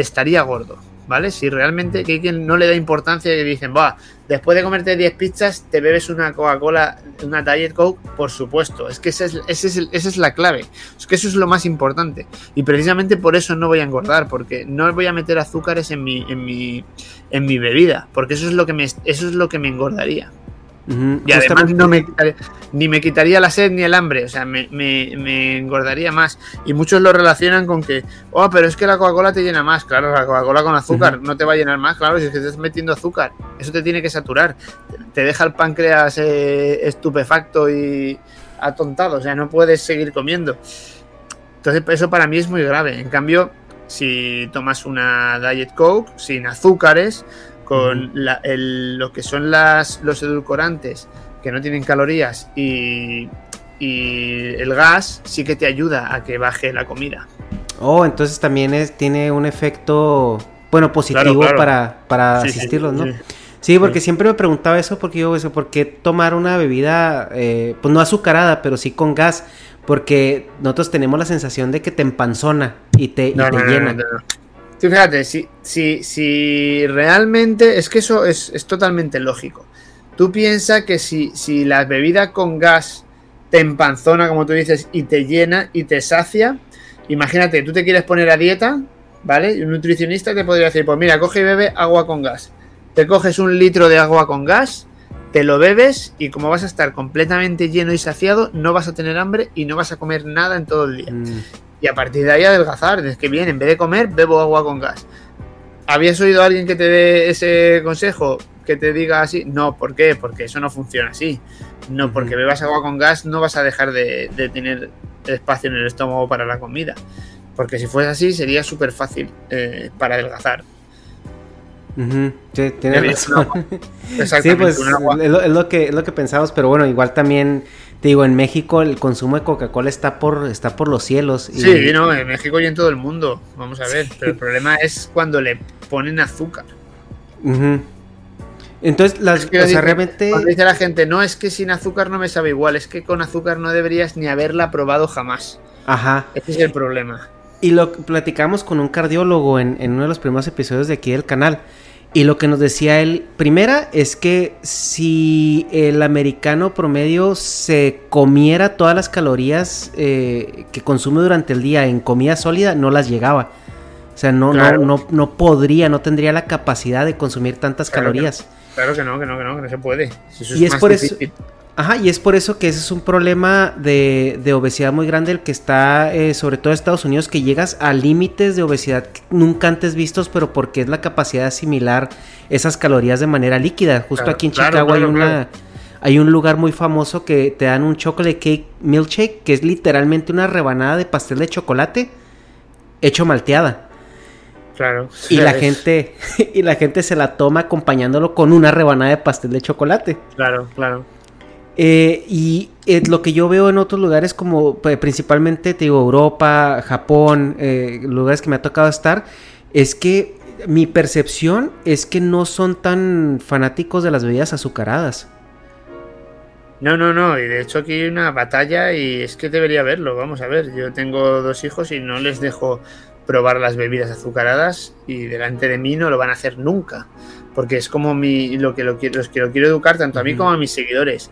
Estaría gordo. ¿vale? Si realmente que quien no le da importancia y dicen, va, después de comerte 10 pizzas, te bebes una Coca-Cola, una Diet Coke, por supuesto. Es que esa es, esa, es, esa es la clave. Es que eso es lo más importante. Y precisamente por eso no voy a engordar, porque no voy a meter azúcares en mi, en mi, en mi bebida, porque eso es lo que eso es lo que me engordaría. Uh -huh. Y además no me quitaría, ni me quitaría la sed ni el hambre, o sea, me, me, me, engordaría más. Y muchos lo relacionan con que, oh, pero es que la Coca-Cola te llena más. Claro, la Coca-Cola con azúcar uh -huh. no te va a llenar más, claro, si es que estás metiendo azúcar, eso te tiene que saturar. Te deja el páncreas eh, estupefacto y atontado, o sea, no puedes seguir comiendo. Entonces, eso para mí es muy grave. En cambio, si tomas una Diet Coke sin azúcares, con la, el, lo que son las, los edulcorantes que no tienen calorías y, y, el gas sí que te ayuda a que baje la comida. Oh, entonces también es, tiene un efecto, bueno, positivo claro, claro. para, para sí, asistirlos, sí, ¿no? Sí. Sí, porque sí. siempre me preguntaba eso, porque yo, eso, ¿por qué tomar una bebida, eh, pues no azucarada, pero sí con gas? Porque nosotros tenemos la sensación de que te empanzona y te, no, y te no, llena. No, Tú fíjate, si, si, si realmente. Es que eso es, es totalmente lógico. Tú piensas que si, si la bebida con gas te empanzona, como tú dices, y te llena y te sacia, imagínate, tú te quieres poner a dieta, ¿vale? Y un nutricionista te podría decir: Pues mira, coge y bebe agua con gas. Te coges un litro de agua con gas, te lo bebes y como vas a estar completamente lleno y saciado, no vas a tener hambre y no vas a comer nada en todo el día. Mm y a partir de ahí adelgazar. Es que bien, en vez de comer, bebo agua con gas. ¿Habías oído a alguien que te dé ese consejo? Que te diga así. No, ¿por qué? Porque eso no funciona así. No, porque bebas agua con gas no vas a dejar de, de tener espacio en el estómago para la comida. Porque si fuese así sería súper fácil eh, para adelgazar. Uh -huh. Sí, tienes razón. Sí, pues es lo, es lo, que, es lo que pensamos, pero bueno, igual también te digo, en México el consumo de Coca-Cola está por, está por los cielos. Y... Sí, no, en México y en todo el mundo, vamos a ver. Sí. Pero el problema es cuando le ponen azúcar. Uh -huh. Entonces, las, Quiero o sea, decir, realmente... cuando dice la gente, no es que sin azúcar no me sabe igual, es que con azúcar no deberías ni haberla probado jamás. Ajá. Ese es el problema. Y lo platicamos con un cardiólogo en, en uno de los primeros episodios de aquí del canal. Y lo que nos decía él, primera, es que si el americano promedio se comiera todas las calorías eh, que consume durante el día en comida sólida, no las llegaba. O sea, no, Claro. no, no, no podría, no tendría la capacidad de consumir tantas Claro que calorías. Claro que no, que no, que no, que no se puede. Eso Y es por eso-. Ajá, y es por eso que ese es un problema de, de obesidad muy grande el que está, eh, sobre todo en Estados Unidos, que llegas a límites de obesidad nunca antes vistos, pero porque es la capacidad de asimilar esas calorías de manera líquida. Justo Claro, aquí en claro, Chicago hay claro, una... Hay un lugar muy famoso que te dan un chocolate cake milkshake, que es literalmente una rebanada de pastel de chocolate hecho malteada. Claro. Y la Es- gente, y la gente se la toma acompañándolo con una rebanada de pastel de chocolate. Claro, claro. Eh, y eh, lo que yo veo en otros lugares como eh, principalmente, te digo, Europa, Japón, eh, lugares que me ha tocado estar, es que mi percepción es que no son tan fanáticos de las bebidas azucaradas. No, no, no. Y de hecho aquí hay una batalla y es que debería verlo. Vamos a ver. Yo tengo dos hijos y no les dejo probar las bebidas azucaradas y delante de mí no lo van a hacer nunca. Porque es como mi, lo que lo quiero, los que lo quiero educar tanto a mí como a mis seguidores.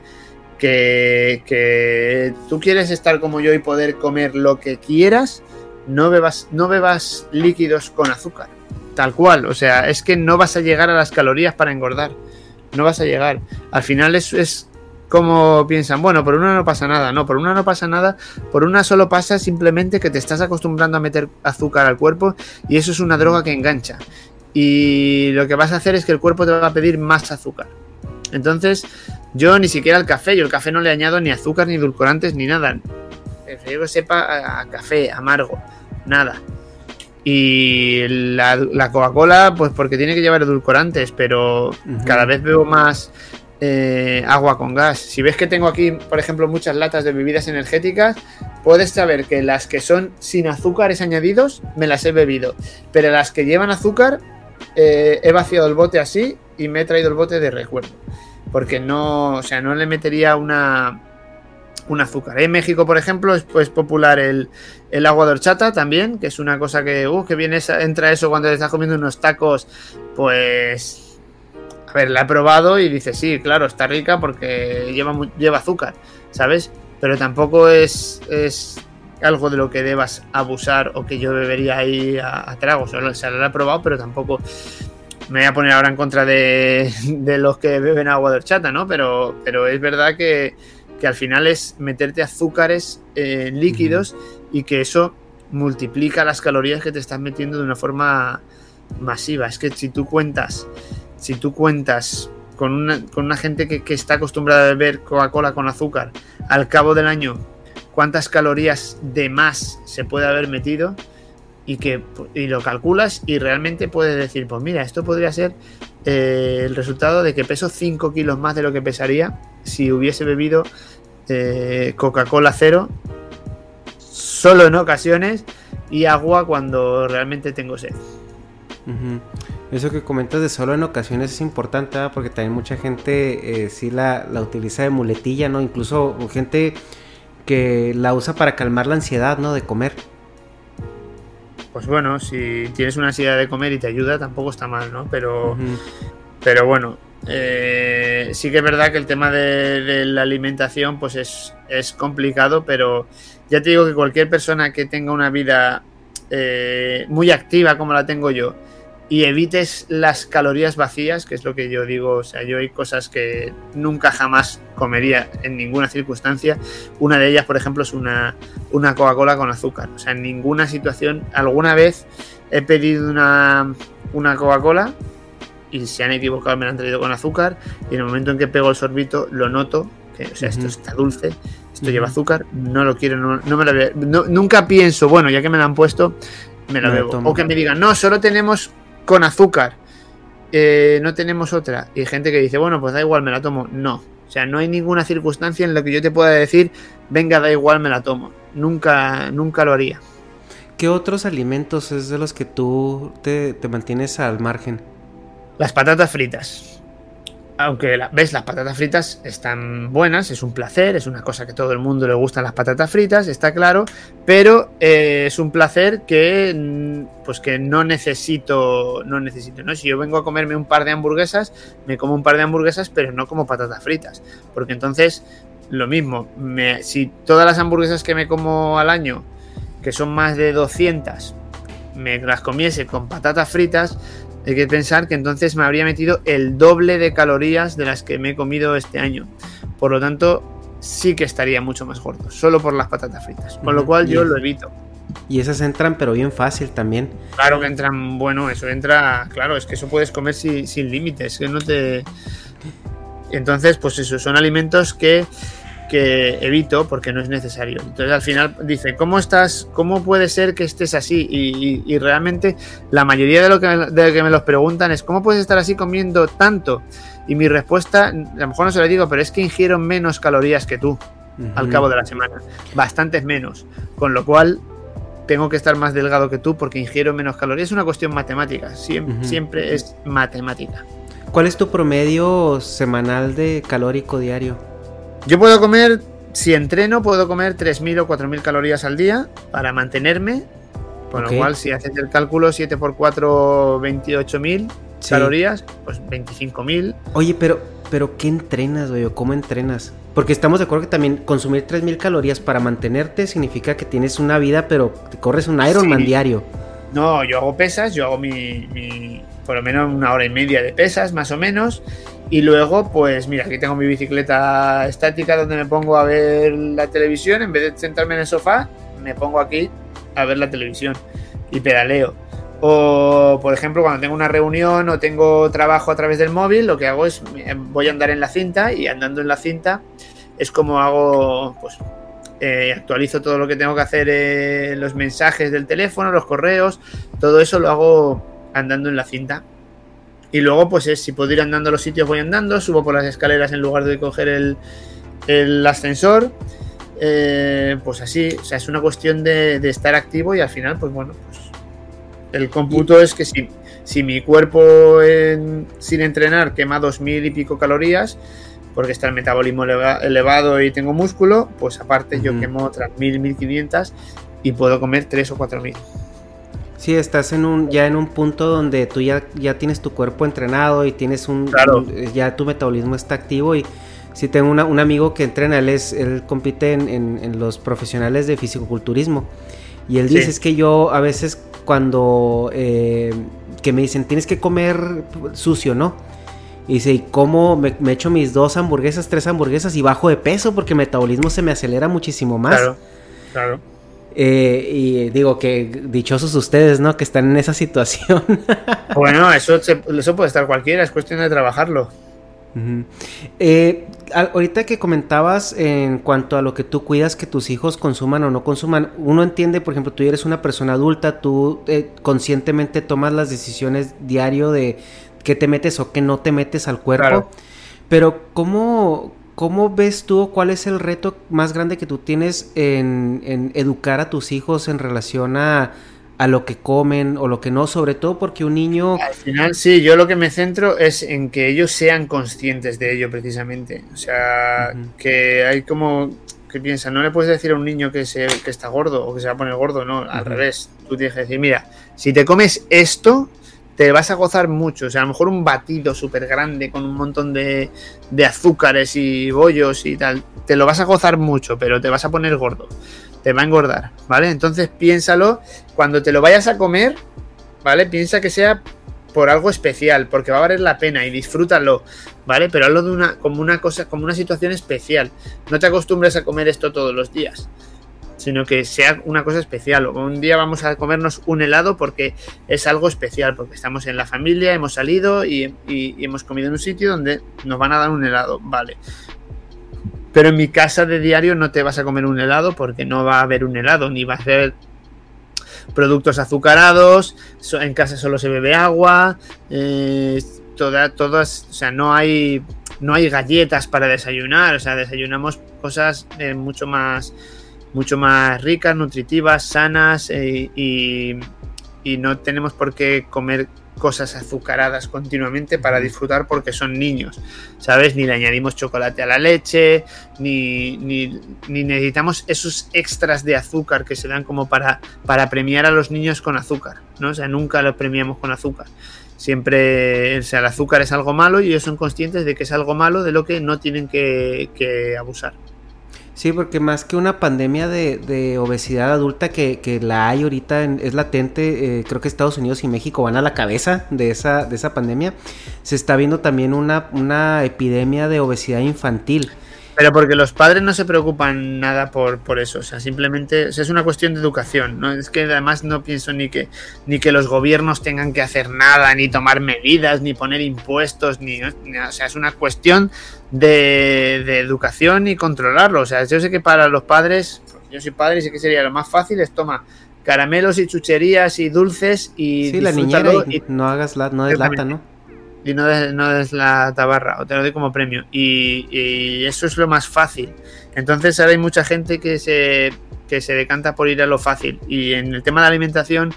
Que, que tú quieres estar como yo y poder comer lo que quieras, no bebas, no bebas líquidos con azúcar. Tal cual. O sea, es que no vas a llegar a las calorías para engordar. No vas a llegar. Al final es, es como piensan, bueno, por una no pasa nada. No, por una no pasa nada. Por una solo pasa simplemente que te estás acostumbrando a meter azúcar al cuerpo y eso es una droga que engancha. Y lo que vas a hacer es que el cuerpo te va a pedir más azúcar. Entonces, yo ni siquiera al café, yo el café no le añado ni azúcar, ni edulcorantes, ni nada. Prefiero que sepa a, a café, amargo, nada. Y la, la Coca-Cola, pues porque tiene que llevar edulcorantes, pero cada vez veo más eh, agua con gas. Si ves que tengo aquí, por ejemplo, muchas latas de bebidas energéticas, puedes saber que las que son sin azúcares añadidos me las he bebido, pero las que llevan azúcar eh, he vaciado el bote así y me he traído el bote de recuerdo, porque no, o sea, no le metería una un azúcar. En México, por ejemplo, es pues, popular el, el agua de horchata también, que es una cosa que, uh, que viene, entra eso cuando te estás comiendo unos tacos, pues a ver, la he probado y dice, sí, claro, está rica porque lleva, lleva azúcar, ¿sabes? Pero tampoco es, es algo de lo que debas abusar o que yo bebería ahí a, a tragos. O sea, la he probado, pero tampoco me voy a poner ahora en contra de, de los que beben agua de horchata, ¿no? Pero, pero es verdad que, que al final es meterte azúcares eh, líquidos y que eso multiplica las calorías que te estás metiendo de una forma masiva. Es que si tú cuentas, si tú cuentas con una, con una gente que, que está acostumbrada a beber Coca-Cola con azúcar, al cabo del año, cuántas calorías de más se puede haber metido y que y lo calculas y realmente puedes decir, pues mira, esto podría ser eh, el resultado de que peso 5 kilos más de lo que pesaría si hubiese bebido eh, Coca-Cola cero solo en ocasiones y agua cuando realmente tengo sed. Eso que comentas de solo en ocasiones es importante, porque también mucha gente eh, sí la, la utiliza de muletilla, ¿no? Incluso gente que la usa para calmar la ansiedad, ¿no? De comer. Pues bueno, si tienes una ansiedad de comer y te ayuda, tampoco está mal, ¿no? Pero, pero bueno, eh, sí que es verdad que el tema de, de la alimentación pues es, es complicado, pero ya te digo que cualquier persona que tenga una vida eh, muy activa como la tengo yo y evites las calorías vacías, que es lo que yo digo, o sea, yo hay cosas que nunca jamás comería en ninguna circunstancia. Una de ellas, por ejemplo, es una, una Coca-Cola con azúcar. O sea, en ninguna situación, alguna vez he pedido una, una Coca-Cola y se han equivocado, me la han traído con azúcar y en el momento en que pego el sorbito lo noto, que, o sea, esto está dulce, esto lleva azúcar, no lo quiero, no, no me lo veo. No- nunca pienso, bueno, ya que me la han puesto, me lo bebo. O que me digan, no, solo tenemos con azúcar, eh, no tenemos otra. Y gente que dice, bueno, pues da igual, me la tomo. No. O sea, no hay ninguna circunstancia en la que yo te pueda decir, venga, da igual, me la tomo. Nunca, nunca lo haría. ¿Qué otros alimentos es de los que tú te, te mantienes al margen? Las patatas fritas. Aunque ves las patatas fritas están buenas, es un placer, es una cosa que todo el mundo le gustan las patatas fritas, está claro, pero eh, es un placer que mm, pues que no necesito, no necesito, ¿no? Si yo vengo a comerme un par de hamburguesas, me como un par de hamburguesas, pero no como patatas fritas, porque entonces lo mismo, me- si todas las hamburguesas que me como al año, que son más de 200, me las comiese con patatas fritas, hay que pensar que entonces me habría metido el doble de calorías de las que me he comido este año. Por lo tanto, sí que estaría mucho más gordo, solo por las patatas fritas. Con lo cual yo lo evito. Y esas entran, pero bien fácil también. Claro que entran, bueno, eso entra, claro, es que eso puedes comer sin, sin límites, que no te... Entonces, pues eso, son alimentos que, que evito porque no es necesario. Entonces al final dice, ¿cómo estás? ¿Cómo puede ser que estés así? Y, y- y realmente la mayoría de lo, que, me- de lo que me los preguntan es, ¿cómo puedes estar así comiendo tanto? Y mi respuesta, a lo mejor no se lo digo, pero es que ingiero menos calorías que tú al cabo de la semana. Bastantes menos. Con lo cual tengo que estar más delgado que tú porque ingiero menos calorías. Es una cuestión matemática. Siempre es matemática. ¿Cuál es tu promedio semanal de calórico diario? Yo puedo comer, si entreno, puedo comer 3.000 o 4.000 calorías al día para mantenerme. Con Ok. lo cual, si haces el cálculo, 7 por 4, 28.000 Sí. calorías, pues 25.000. Oye, pero, pero ¿qué entrenas, güey? ¿O ¿Cómo entrenas? Porque estamos de acuerdo que también consumir 3000 calorías para mantenerte significa que tienes una vida, pero te corres un Ironman Sí. diario. No, yo hago pesas, yo hago mi, mi- por lo menos una hora y media de pesas, más o menos. Y luego, pues mira, aquí tengo mi bicicleta estática donde me pongo a ver la televisión. En vez de sentarme en el sofá, me pongo aquí a ver la televisión y pedaleo. O, por ejemplo, cuando tengo una reunión o tengo trabajo a través del móvil, lo que hago es eh, voy a andar en la cinta y andando en la cinta es como hago, pues, eh, actualizo todo lo que tengo que hacer en los mensajes del teléfono, los correos, todo eso lo hago andando en la cinta. Y luego, pues es, si puedo ir andando a los sitios, voy andando, subo por las escaleras en lugar de coger el, el ascensor. Eh, pues así, o sea, es una cuestión de, de estar activo y al final, pues bueno, pues el cómputo es que si, si mi cuerpo en- sin entrenar quema dos mil y pico calorías, porque está el metabolismo eleva- elevado y tengo músculo, pues aparte yo quemo otras mil, mil quinientas y puedo comer tres o cuatro mil. Sí, estás en un, ya en un punto donde tú ya, ya tienes tu cuerpo entrenado y tienes un, Claro. un- ya tu metabolismo está activo y sí tengo una- un amigo que entrena, él, es, él compite en, en- en los profesionales de fisicoculturismo y él Sí. dice es que yo a veces cuando eh, que me dicen tienes que comer sucio, ¿no? Y dice, ¿y cómo me, me echo mis dos hamburguesas, tres hamburguesas y bajo de peso porque el metabolismo se me acelera muchísimo más? Claro, claro. Eh, y digo que dichosos ustedes, ¿no? Que están en esa situación. Bueno, eso, eso puede estar cualquiera, es cuestión de trabajarlo. Eh, ahorita que comentabas en cuanto a lo que tú cuidas que tus hijos consuman o no consuman, uno entiende, por ejemplo, tú eres una persona adulta, tú eh, conscientemente tomas las decisiones diario de qué te metes o qué no te metes al cuerpo. Claro. Pero ¿cómo, ¿cómo ves tú cuál es el reto más grande que tú tienes en, en educar a tus hijos en relación a, a lo que comen o lo que no? Sobre todo porque un niño... Al final, sí, yo lo que me centro es en que ellos sean conscientes de ello precisamente. O sea, que hay como que piensan, no le puedes decir a un niño que, se, que está gordo o que se va a poner gordo, no, al revés. Tú tienes que decir, mira, si te comes esto, te vas a gozar mucho. O sea, a lo mejor un batido súper grande con un montón de, de azúcares y bollos y tal, te lo vas a gozar mucho, pero te vas a poner gordo. Te va a engordar, ¿vale? Entonces piénsalo, cuando te lo vayas a comer, ¿vale? Piensa que sea por algo especial, porque va a valer la pena y disfrútalo, ¿vale? Pero hazlo de una, como una cosa, como una situación especial. No te acostumbres a comer esto todos los días, sino que sea una cosa especial. Un día vamos a comernos un helado porque es algo especial, porque estamos en la familia, hemos salido y, hemos comido en un sitio donde nos van a dar un helado, ¿vale? Pero en mi casa de diario no te vas a comer un helado porque no va a haber un helado, ni va a haber productos azucarados, en casa solo se bebe agua, eh, toda, todas, o sea, no hay, no hay galletas para desayunar, o sea, desayunamos cosas eh, mucho más, mucho más ricas, nutritivas, sanas eh, y, y no tenemos por qué comer cosas azucaradas continuamente para disfrutar porque son niños, ¿sabes? Ni le añadimos chocolate a la leche, ni, ni, ni necesitamos esos extras de azúcar que se dan como para, para premiar a los niños con azúcar, ¿no? O sea, nunca los premiamos con azúcar. Siempre, o sea, el azúcar es algo malo y ellos son conscientes de que es algo malo de lo que no tienen que, que abusar. Sí, porque más que una pandemia de, de obesidad adulta que, que, la hay ahorita, en, es latente, eh, creo que Estados Unidos y México van a la cabeza de esa, de esa pandemia, se está viendo también una, una epidemia de obesidad infantil. Pero porque los padres no se preocupan nada por, por eso, o sea, simplemente o sea, es una cuestión de educación, ¿no? Es que además no pienso ni que, ni que los gobiernos tengan que hacer nada, ni tomar medidas, ni poner impuestos, ni, ni o sea, es una cuestión de, de, educación y controlarlo. O sea, yo sé que para los padres, yo soy padre y sé que sería lo más fácil es toma caramelos y chucherías y dulces y sí, la niñera y, y no hagas la, no des lata, ¿no? Y no des, no des la tabarra, o te lo doy como premio. Y, eso es lo más fácil. Entonces ahora hay mucha gente que se, que se decanta por ir a lo fácil. Y en el tema de alimentación,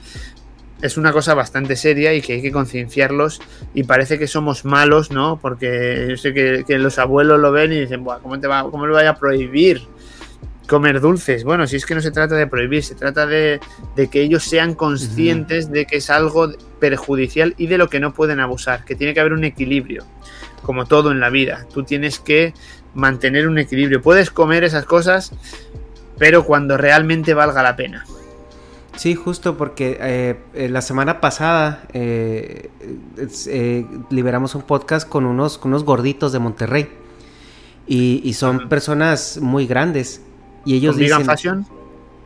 es una cosa bastante seria y que hay que concienciarlos y parece que somos malos, ¿no? Porque yo sé que, los abuelos lo ven y dicen, Buah, ¿cómo, te va, ¿cómo le vaya a prohibir comer dulces? Bueno, si es que no se trata de prohibir, se trata de, de que ellos sean conscientes uh -huh. de que es algo perjudicial y de lo que no pueden abusar, que tiene que haber un equilibrio, como todo en la vida. Tú tienes que mantener un equilibrio. Puedes comer esas cosas, pero cuando realmente valga la pena. Sí, justo porque eh, la semana pasada eh, eh, liberamos un podcast con unos, con unos gorditos de Monterrey. Y, y son personas muy grandes. Y ellos ¿Con dicen. Vegan Fashion?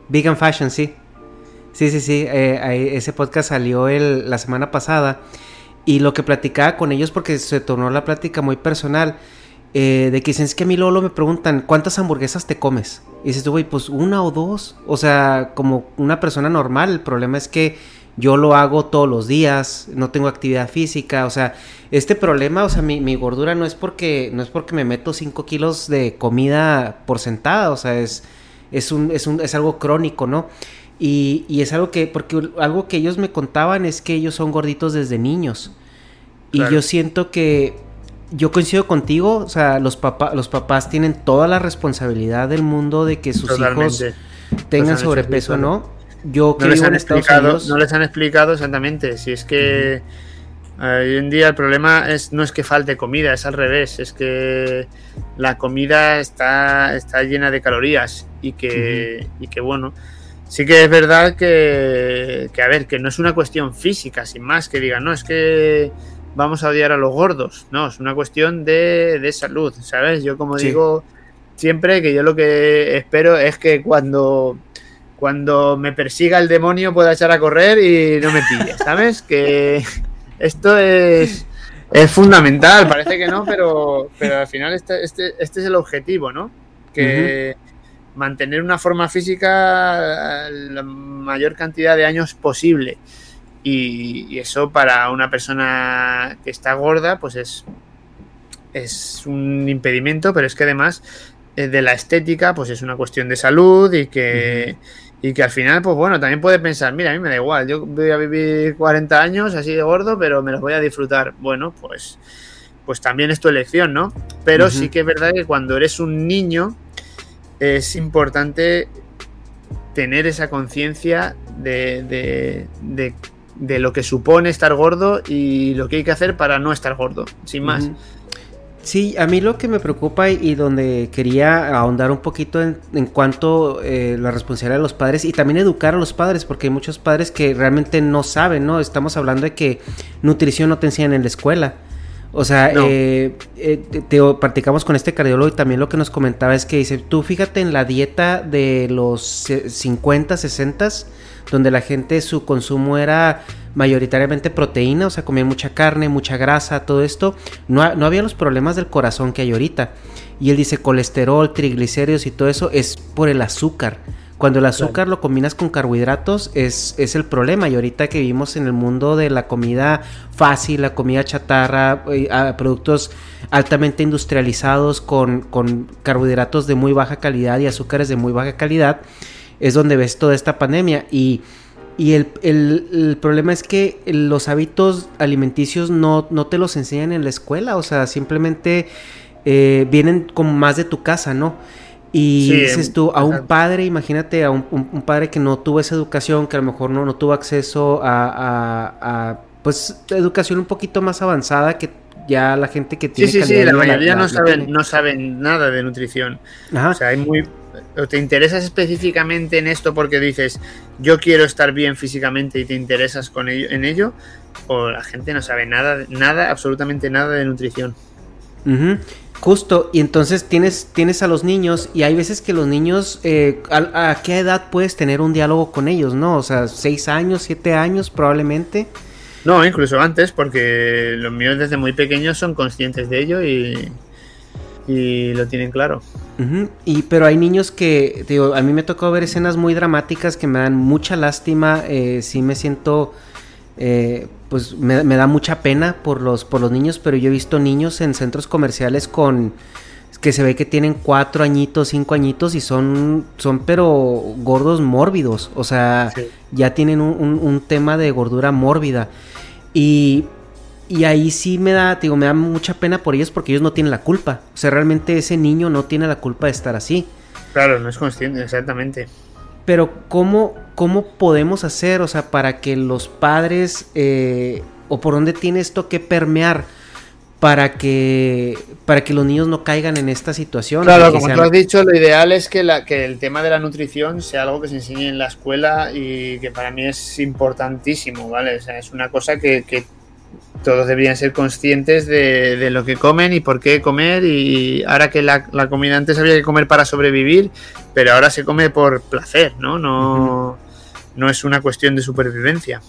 Vegan Fashion, sí. Sí, sí, sí. ese podcast salió el, la semana pasada. Y lo que platicaba con ellos, porque se tornó la plática muy personal. Eh, de que dicen, es que a mí Lolo me preguntan, ¿cuántas hamburguesas te comes? Y dices tú, güey, pues una o dos. O sea, como una persona normal. El problema es que yo lo hago todos los días, no tengo actividad física. O sea, este problema, o sea, mi, mi gordura no es porque no es porque me meto 5 kilos de comida por sentada. O sea, es, es, un, es, un, es algo crónico, ¿no? Y, y es algo que, porque algo que ellos me contaban es que ellos son gorditos desde niños. Y yo siento que yo coincido contigo, o sea, los, papá, los papás tienen toda la responsabilidad del mundo de que sus Totalmente. hijos tengan sobrepeso, ¿no? Yo no les, han explicado, Unidos... no les han explicado exactamente, si es que uh -huh. hoy en día el problema es no es que falte comida, es al revés, es que la comida está, está llena de calorías y que, uh -huh. y que bueno, sí que es verdad que, que, a ver, que no es una cuestión física, sin más, que digan, no, es que vamos a odiar a los gordos. No, es una cuestión de, de salud, ¿sabes? Yo como sí. digo siempre que yo lo que espero es que cuando, cuando me persiga el demonio pueda echar a correr y no me pille, ¿sabes? que esto es, es fundamental, parece que no, pero, pero al final este, este, este es el objetivo, ¿no? Que uh -huh. mantener una forma física la mayor cantidad de años posible. Y, y, eso para una persona que está gorda, pues es, es un impedimento, pero es que además eh, de la estética, pues es una cuestión de salud y que, uh -huh. Y que al final, pues bueno, también puede pensar, mira, a mí me da igual, yo voy a vivir 40 años así de gordo, pero me los voy a disfrutar. Bueno, pues, pues también es tu elección, ¿no? Pero uh -huh. sí que es verdad que cuando eres un niño es importante tener esa conciencia de, de, de de lo que supone estar gordo y lo que hay que hacer para no estar gordo, sin más. Sí, a mí lo que me preocupa y, y donde quería ahondar un poquito en, en cuanto eh, la responsabilidad de los padres y también educar a los padres, porque hay muchos padres que realmente no saben, ¿no? Estamos hablando de que nutrición no te enseñan en la escuela. O sea, no. eh, eh, te, practicamos con este cardiólogo y también lo que nos comentaba es que dice, tú fíjate en la dieta de los 50, 60 donde la gente su consumo era mayoritariamente proteína, o sea, comía mucha carne, mucha grasa, todo esto, no, no había los problemas del corazón que hay ahorita. Y él dice colesterol, triglicéridos y todo eso es por el azúcar. Cuando el azúcar claro. lo combinas con carbohidratos es, es, el problema. Y ahorita que vivimos en el mundo de la comida fácil, la comida chatarra, eh, productos altamente industrializados con, con carbohidratos de muy baja calidad y azúcares de muy baja calidad, es donde ves toda esta pandemia. Y Y el, el- el problema es que los hábitos alimenticios no, no te los enseñan en la escuela, o sea, simplemente eh, vienen como más de tu casa, ¿no? Y Sí, dices tú, a un padre, imagínate a un, un- un padre que no tuvo esa educación, que a lo mejor no, no tuvo acceso a, a- a, pues, educación un poquito más avanzada que ya la gente que Sí, tiene sí, sí, de la mayoría la- no la saben, no saben nada de nutrición. Ajá. O sea, hay muy. O te interesas específicamente en esto porque dices, yo quiero estar bien físicamente y te interesas con ello, en ello, o la gente no sabe nada, nada, absolutamente nada de nutrición. Justo, y entonces tienes, tienes a los niños y hay veces que los niños, eh, ¿a, a qué edad puedes tener un diálogo con ellos, no? O sea, seis años, siete años probablemente. No, incluso antes, porque los míos desde muy pequeños son conscientes de ello y, y lo tienen claro. Y pero hay niños que, digo, a mí me tocó ver escenas muy dramáticas que me dan mucha lástima, eh, sí me siento, eh, pues me, me da mucha pena por los, por los niños, pero yo he visto niños en centros comerciales con que se ve que tienen cuatro añitos, cinco añitos y son, son pero gordos mórbidos, o sea, Sí. ya tienen un, un- un tema de gordura mórbida. Y y ahí sí me da, digo, me da mucha pena por ellos porque ellos no tienen la culpa. O sea, realmente ese niño no tiene la culpa de estar así. Claro, no es consciente, exactamente. Pero ¿cómo, cómo podemos hacer, o sea, para que los padres, eh, o por dónde tiene esto que permear para que, para que los niños no caigan en esta situación? Claro, como sean- tú has dicho, lo ideal es que, la, que el tema de la nutrición sea algo que se enseñe en la escuela y que para mí es importantísimo, ¿vale? O sea, es una cosa que, que todos deberían ser conscientes de, de lo que comen y por qué comer y ahora que la, la comida antes había que comer para sobrevivir, pero ahora se come por placer, ¿no? No, no es una cuestión de supervivencia.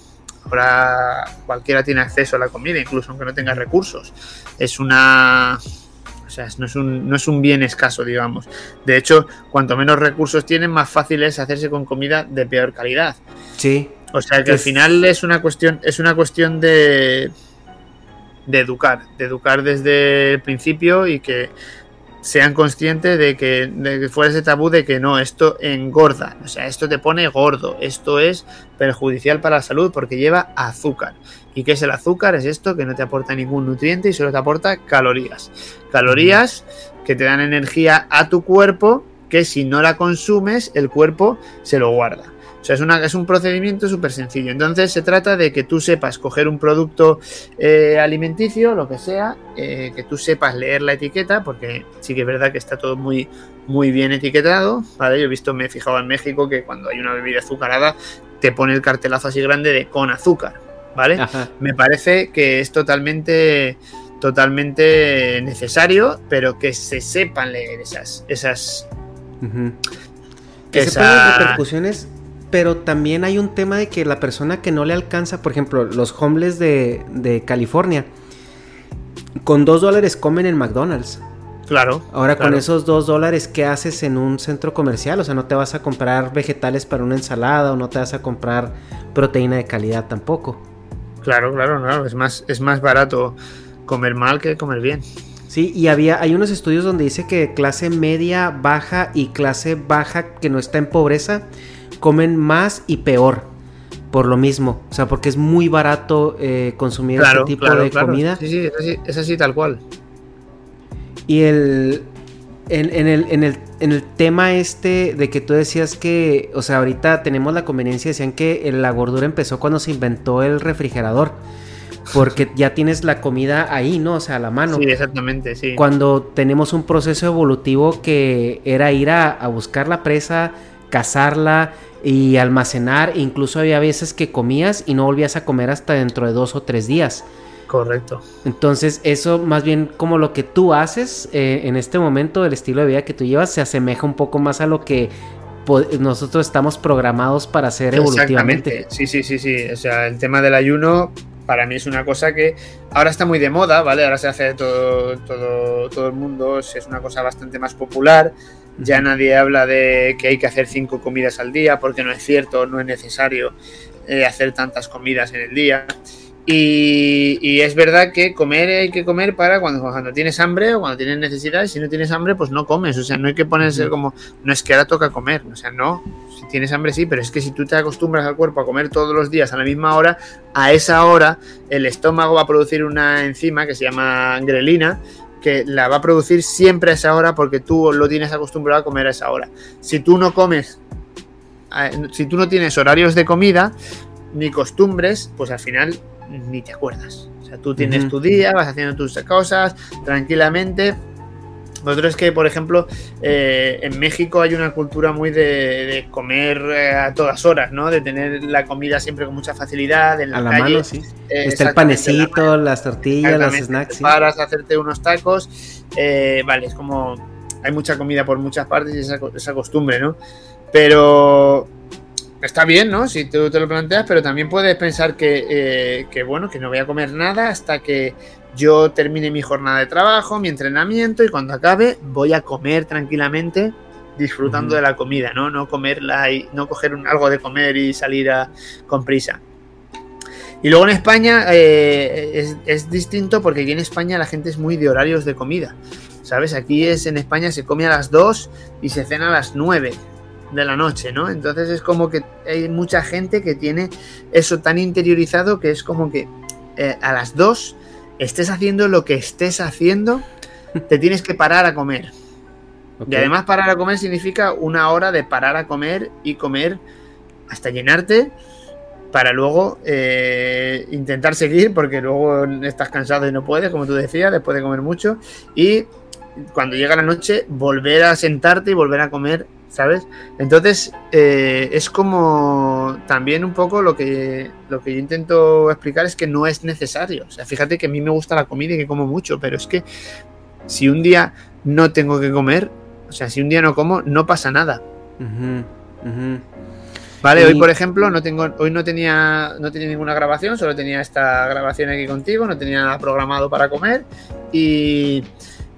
Ahora cualquiera tiene acceso a la comida, incluso aunque no tenga recursos. Es una... O sea, no es, un, no es un bien escaso, digamos. De hecho, cuanto menos recursos tienen, más fácil es hacerse con comida de peor calidad. Sí, O sea que al final es una cuestión, es una cuestión de, de educar, de educar desde el principio y que sean conscientes de que, de que fuera ese tabú de que no, esto engorda, o sea, esto te pone gordo, esto es perjudicial para la salud porque lleva azúcar. ¿Y qué es el azúcar? Es esto que no te aporta ningún nutriente y solo te aporta calorías. Calorías que te dan energía a tu cuerpo que si no la consumes el cuerpo se lo guarda. O sea, es, una, es un procedimiento súper sencillo. Entonces se trata de que tú sepas coger un producto eh, alimenticio, lo que sea, eh, que tú sepas leer la etiqueta, porque sí que es verdad que está todo muy, muy bien etiquetado. ¿vale? Yo he visto, me he fijado en México que cuando hay una bebida azucarada te pone el cartelazo así grande de con azúcar. ¿Vale? ajá. Me parece que es totalmente totalmente necesario, pero que se sepan leer esas, esas, Ujú. Que Esa- sepan las repercusiones, pero también hay un tema de que la persona que no le alcanza, por ejemplo, los homeless de, de California, con dos dólares comen en McDonald's. claro. Ahora con esos dos dólares, ¿qué haces en un centro comercial? O sea, no te vas a comprar vegetales para una ensalada o no te vas a comprar proteína de calidad tampoco. Claro, claro, claro. Es más, es más barato comer mal que comer bien. Sí, y había, hay unos estudios donde dice que clase media, baja y clase baja que no está en pobreza comen más y peor por lo mismo. O sea, porque es muy barato eh, consumir Claro, este tipo claro, de claro. comida. Sí, sí, es así, es así tal cual. Y el en, en el, en, el, en el tema este de que tú decías que, o sea, ahorita tenemos la conveniencia, decían que la gordura empezó cuando se inventó el refrigerador. Porque ya tienes la comida ahí, ¿no? O sea, a la mano. Sí, exactamente, sí. cuando tenemos un proceso evolutivo que era ir a, a buscar la presa, cazarla y almacenar. Incluso había veces que comías y no volvías a comer hasta dentro de dos o tres días. Correcto. Entonces eso más bien como lo que tú haces eh, en este momento, el estilo de vida que tú llevas, se asemeja un poco más a lo que nosotros estamos programados para hacer evolutivamente. Exactamente. Sí, sí, sí, sí. O sea, el tema del ayuno para mí es una cosa que ahora está muy de moda, ¿vale? Ahora se hace todo, todo, todo el mundo, es una cosa bastante más popular. Ya nadie habla de que hay que hacer cinco comidas al día, porque no es cierto, no es necesario eh, hacer tantas comidas en el día. Y, y es verdad que comer hay que comer para cuando, cuando tienes hambre o cuando tienes necesidad. Y si no tienes hambre, pues no comes. O sea, no hay que ponerse como, no es que ahora toca comer. O sea, no. Si tienes hambre, sí, pero es que si tú te acostumbras al cuerpo a comer todos los días a la misma hora, a esa hora el estómago va a producir una enzima que se llama grelina que la va a producir siempre a esa hora porque tú lo tienes acostumbrado a comer a esa hora. Si tú no comes, eh, si tú no tienes horarios de comida ni costumbres, pues al final ni te acuerdas. O sea, tú tienes tu día, vas haciendo tus cosas tranquilamente. Nosotros es que, por ejemplo, eh, en México hay una cultura muy de, de comer eh, a todas horas, ¿no? De tener la comida siempre con mucha facilidad en la, A la calle. mano, sí. Eh, Está el la panecito, las tortillas, los snacks. te sí. paras a hacerte unos tacos. eh, vale, es como. Hay mucha comida por muchas partes y esa, co- esa costumbre, ¿no? Pero. Está bien, ¿no? Si tú te lo planteas, pero también puedes pensar que, eh, que, bueno, que no voy a comer nada hasta que yo termine mi jornada de trabajo, mi entrenamiento y cuando acabe voy a comer tranquilamente disfrutando de la comida, ¿no? No comerla y no coger un- algo de comer y salir a- con prisa. Y luego en España eh, es, es distinto porque aquí en España la gente es muy de horarios de comida. ¿Sabes? Aquí es en España se come a las 2 y se cena a las 9 de la noche, ¿no? Entonces es como que hay mucha gente que tiene eso tan interiorizado que es como que eh, a las 2 estés haciendo lo que estés haciendo, te tienes que parar a comer. Y además parar a comer significa una hora de parar a comer y comer hasta llenarte para luego eh, intentar seguir porque luego estás cansado y no puedes, como tú decías, después de comer mucho. Y cuando llega la noche, volver a sentarte y volver a comer, ¿sabes? Entonces eh, es como también un poco lo que, lo que yo intento explicar es que no es necesario. O sea, fíjate que a mí me gusta la comida y que como mucho, pero es que si un día no tengo que comer, o sea, si un día no como, no pasa nada. Vale, Y- hoy por ejemplo no tengo, hoy no tenía, no tenía ninguna grabación, solo tenía esta grabación aquí contigo, no tenía nada programado para comer y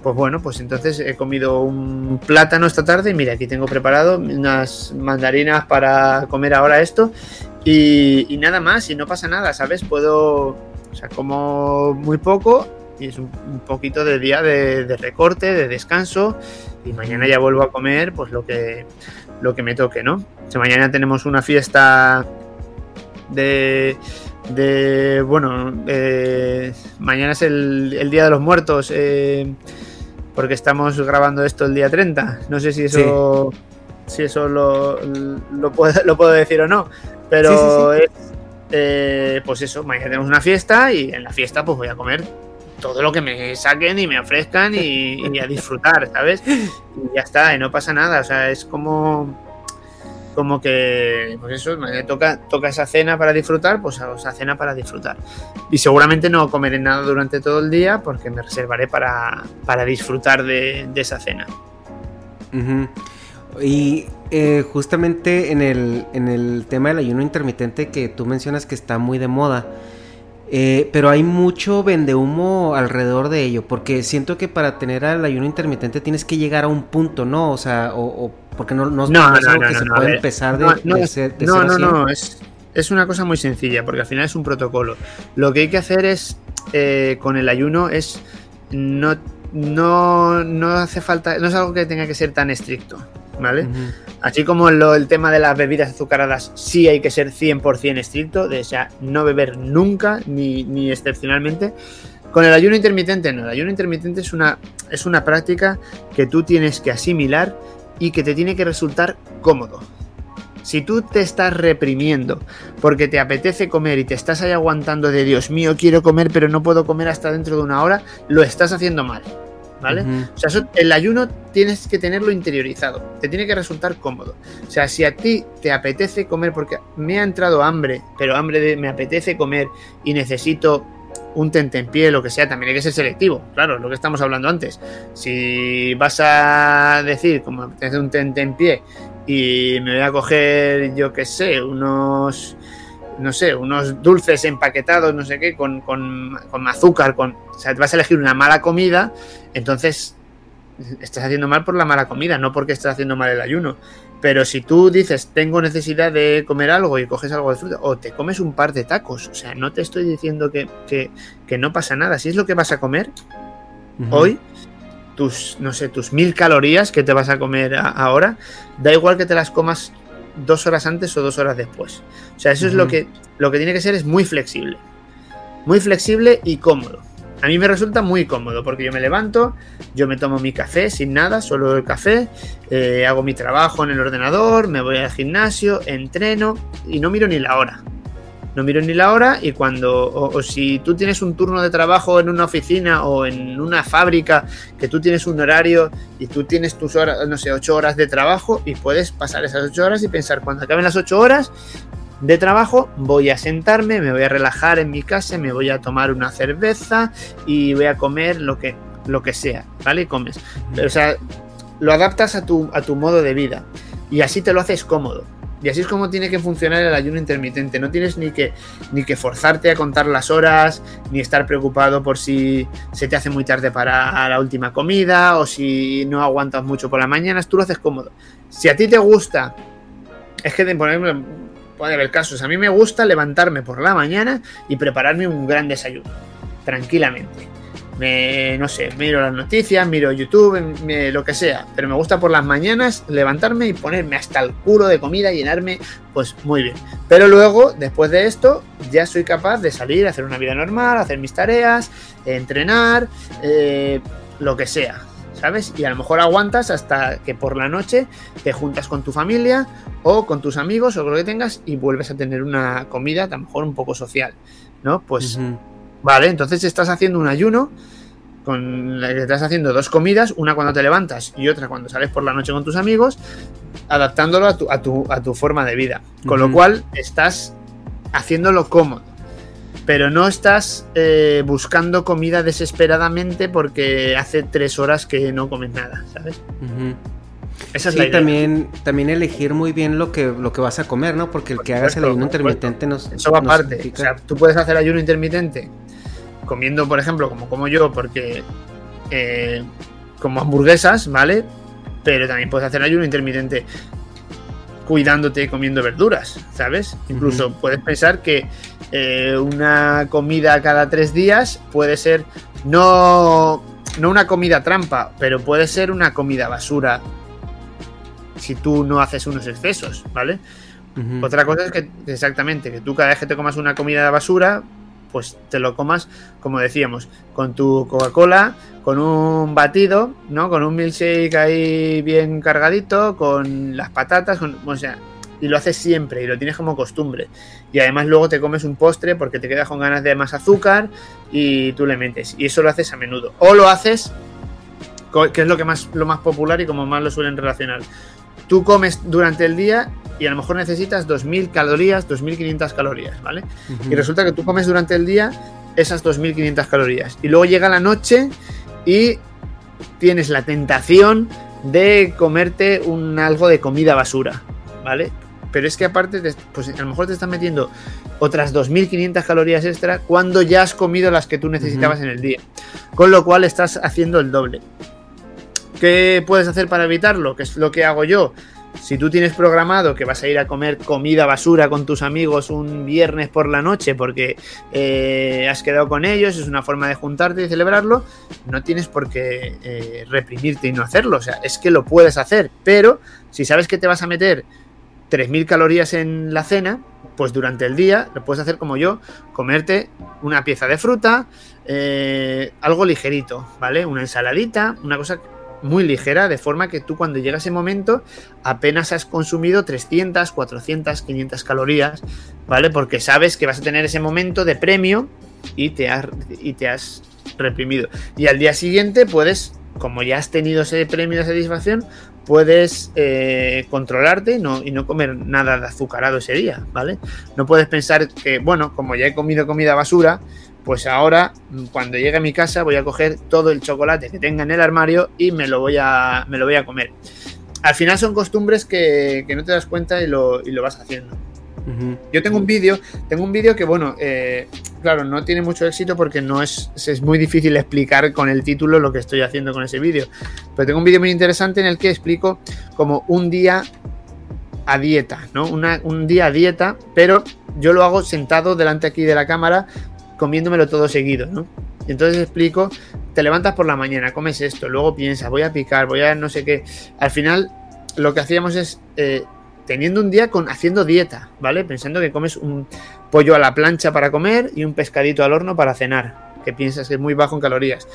pues bueno, pues entonces he comido un plátano esta tarde mira, aquí tengo preparado unas mandarinas para comer ahora esto y, nada más y no pasa nada, ¿sabes? Puedo, o sea, como muy poco y es un, poquito de día de, de recorte, de descanso y mañana ya vuelvo a comer pues lo que lo que me toque, ¿no? O sea, mañana tenemos una fiesta de. De bueno, eh, mañana es el, el Día de los Muertos, eh, porque estamos grabando esto el día 30. No sé si eso. Si eso lo, lo, puedo, lo puedo decir o no, pero es. eh, pues eso, mañana tenemos una fiesta y en la fiesta pues voy a comer todo lo que me saquen y me ofrezcan y, y a disfrutar, ¿sabes? Y ya está, y no pasa nada, o sea, es como como que pues eso, toca, toca esa cena para disfrutar, pues esa cena para disfrutar. Y seguramente no comeré nada durante todo el día porque me reservaré para, para disfrutar de, esa cena. Y eh, justamente en el, en el tema del ayuno intermitente que tú mencionas que está muy de moda, eh, pero hay mucho vendehumo alrededor de ello, porque siento que para tener al ayuno intermitente tienes que llegar a un punto, ¿no? O sea, o, o porque no, no, No, no es algo que se puede empezar de, No, de ser- de no, no, no, es, es una cosa muy sencilla porque al final es un protocolo. Lo que hay que hacer es, eh, con el ayuno, es no, no, no hace falta, no es algo que tenga que ser tan estricto, ¿vale? Así como lo- el tema de las bebidas azucaradas, sí hay que ser 100% estricto, de o sea, no beber nunca, ni, ni excepcionalmente. Con el ayuno intermitente, no. El ayuno intermitente es una, es una práctica que tú tienes que asimilar y que te tiene que resultar cómodo. Si tú te estás reprimiendo porque te apetece comer y te estás ahí aguantando de Dios mío, quiero comer, pero no puedo comer hasta dentro de una hora, lo estás haciendo mal. ¿Vale? O sea, eso- el ayuno tienes que tenerlo interiorizado, te tiene que resultar cómodo. O sea, si a ti te apetece comer, porque me ha entrado hambre, pero hambre de me apetece comer y necesito un tentempié, lo que sea, también hay que ser selectivo, claro, lo que estamos hablando antes. Si vas a decir, como me apetece un tentempié y me voy a coger, yo qué sé, unos no sé, unos dulces empaquetados, no sé qué, con, con, con azúcar, con. O sea, te vas a elegir una mala comida, entonces estás haciendo mal por la mala comida, no porque estás haciendo mal el ayuno. Pero si tú dices, tengo necesidad de comer algo y coges algo de fruta, o te comes un par de tacos, o sea, no te estoy diciendo que, que, que no pasa nada. Si es lo que vas a comer hoy, tus, no sé, tus mil calorías que te vas a comer a- ahora, da igual que te las comas dos horas antes o dos horas después. O sea, eso es lo que, lo que tiene que ser es muy flexible. Muy flexible y cómodo. A mí me resulta muy cómodo porque yo me levanto, yo me tomo mi café sin nada, solo el café, eh, hago mi trabajo en el ordenador, me voy al gimnasio, entreno y no miro ni la hora. No miro ni la hora y cuando, o, o si tú tienes un turno de trabajo en una oficina o en una fábrica, que tú tienes un horario y tú tienes tus horas, no sé, ocho horas de trabajo y puedes pasar esas ocho horas y pensar, cuando acaben las ocho horas de trabajo, voy a sentarme, me voy a relajar en mi casa, me voy a tomar una cerveza y voy a comer lo que, lo que sea, ¿vale? Y comes. Pero, o sea, lo adaptas a tu, a tu modo de vida y así te lo haces cómodo. Y así es como tiene que funcionar el ayuno intermitente. No tienes ni que, ni que forzarte a contar las horas, ni estar preocupado por si se te hace muy tarde para la última comida o si no aguantas mucho por las mañanas. Tú lo haces cómodo. Si a ti te gusta, es que por ejemplo, puede haber casos. A mí me gusta levantarme por la mañana y prepararme un gran desayuno, tranquilamente. Me, no sé, miro las noticias, miro YouTube, me- lo que sea, pero me gusta por las mañanas levantarme y ponerme hasta el culo de comida llenarme, pues muy bien. Pero luego, después de esto, ya soy capaz de salir, hacer una vida normal, hacer mis tareas, entrenar, eh, lo que sea, ¿sabes? Y a lo mejor aguantas hasta que por la noche te juntas con tu familia o con tus amigos o con lo que tengas y vuelves a tener una comida, a lo mejor un poco social, ¿no? Pues. Vale, entonces estás haciendo un ayuno con la que estás haciendo dos comidas, una cuando te levantas y otra cuando sales por la noche con tus amigos, adaptándolo a tu, a tu, a tu forma de vida. Con lo cual estás haciéndolo cómodo. Pero no estás eh, buscando comida desesperadamente porque hace tres horas que no comes nada, ¿sabes? Esa es Sí, la idea. también, también elegir muy bien lo que, lo que vas a comer, ¿no? Porque el que hagas el ayuno intermitente nos. Eso va aparte. O significa- sea, tú puedes hacer ayuno intermitente comiendo, por ejemplo, como como yo, porque eh, como hamburguesas, ¿vale? Pero también puedes hacer ayuno intermitente cuidándote y comiendo verduras, ¿sabes? Incluso puedes pensar que eh, una comida cada tres días puede ser no, no una comida trampa, pero puede ser una comida basura si tú no haces unos excesos, ¿vale? Otra cosa es que exactamente, que tú cada vez que te comas una comida de basura, pues te lo comas, como decíamos, con tu Coca-Cola, con un batido, ¿no? Con un milkshake ahí bien cargadito, con las patatas, con, o sea, y lo haces siempre y lo tienes como costumbre. Y además luego te comes un postre porque te quedas con ganas de más azúcar y tú le metes. Y eso lo haces a menudo. O lo haces, que es lo que más lo más popular y como más lo suelen relacionar. Tú comes durante el día y a lo mejor necesitas 2.000 calorías, 2.500 calorías, ¿vale? Y resulta que tú comes durante el día esas 2.500 calorías. Y luego llega la noche y tienes la tentación de comerte un algo de comida basura, ¿vale? Pero es que aparte, te- pues a lo mejor te estás metiendo otras 2.500 calorías extra cuando ya has comido las que tú necesitabas en el día. Con lo cual estás haciendo el doble. ¿Qué puedes hacer para evitarlo? Que es lo que hago yo. Si tú tienes programado que vas a ir a comer comida basura con tus amigos un viernes por la noche porque eh, has quedado con ellos, es una forma de juntarte y celebrarlo, no tienes por qué eh, reprimirte y no hacerlo. O sea, es que lo puedes hacer, pero si sabes que te vas a meter 3.000 calorías en la cena, pues durante el día lo puedes hacer como yo, comerte una pieza de fruta, eh, algo ligerito, ¿vale? Una ensaladita, una cosa muy ligera, de forma que tú cuando llega ese momento apenas has consumido 300, 400, 500 calorías, ¿vale? Porque sabes que vas a tener ese momento de premio y te has, y te has reprimido. Y al día siguiente puedes, como ya has tenido ese premio de satisfacción, puedes eh, controlarte y no, y no comer nada de azucarado ese día, ¿vale? No puedes pensar que, bueno, como ya he comido comida basura, pues ahora cuando llegue a mi casa voy a coger todo el chocolate que tenga en el armario y me lo voy a, me lo voy a comer. Al final son costumbres que, que no te das cuenta y lo, y lo vas haciendo. Yo tengo un vídeo, tengo un vídeo que, bueno, eh, claro, no tiene mucho éxito porque no es, es muy difícil explicar con el título lo que estoy haciendo con ese vídeo. Pero tengo un vídeo muy interesante en el que explico como un día a dieta, ¿no? un día a dieta, pero yo lo hago sentado delante aquí de la cámara, comiéndomelo todo seguido, ¿no? Entonces explico, te levantas por la mañana, comes esto, luego piensas, voy a picar, voy a no sé qué. Al final, lo que hacíamos es eh, teniendo un día con haciendo dieta, ¿vale? Pensando que comes un pollo a la plancha para comer y un pescadito al horno para cenar, que piensas que es muy bajo en calorías.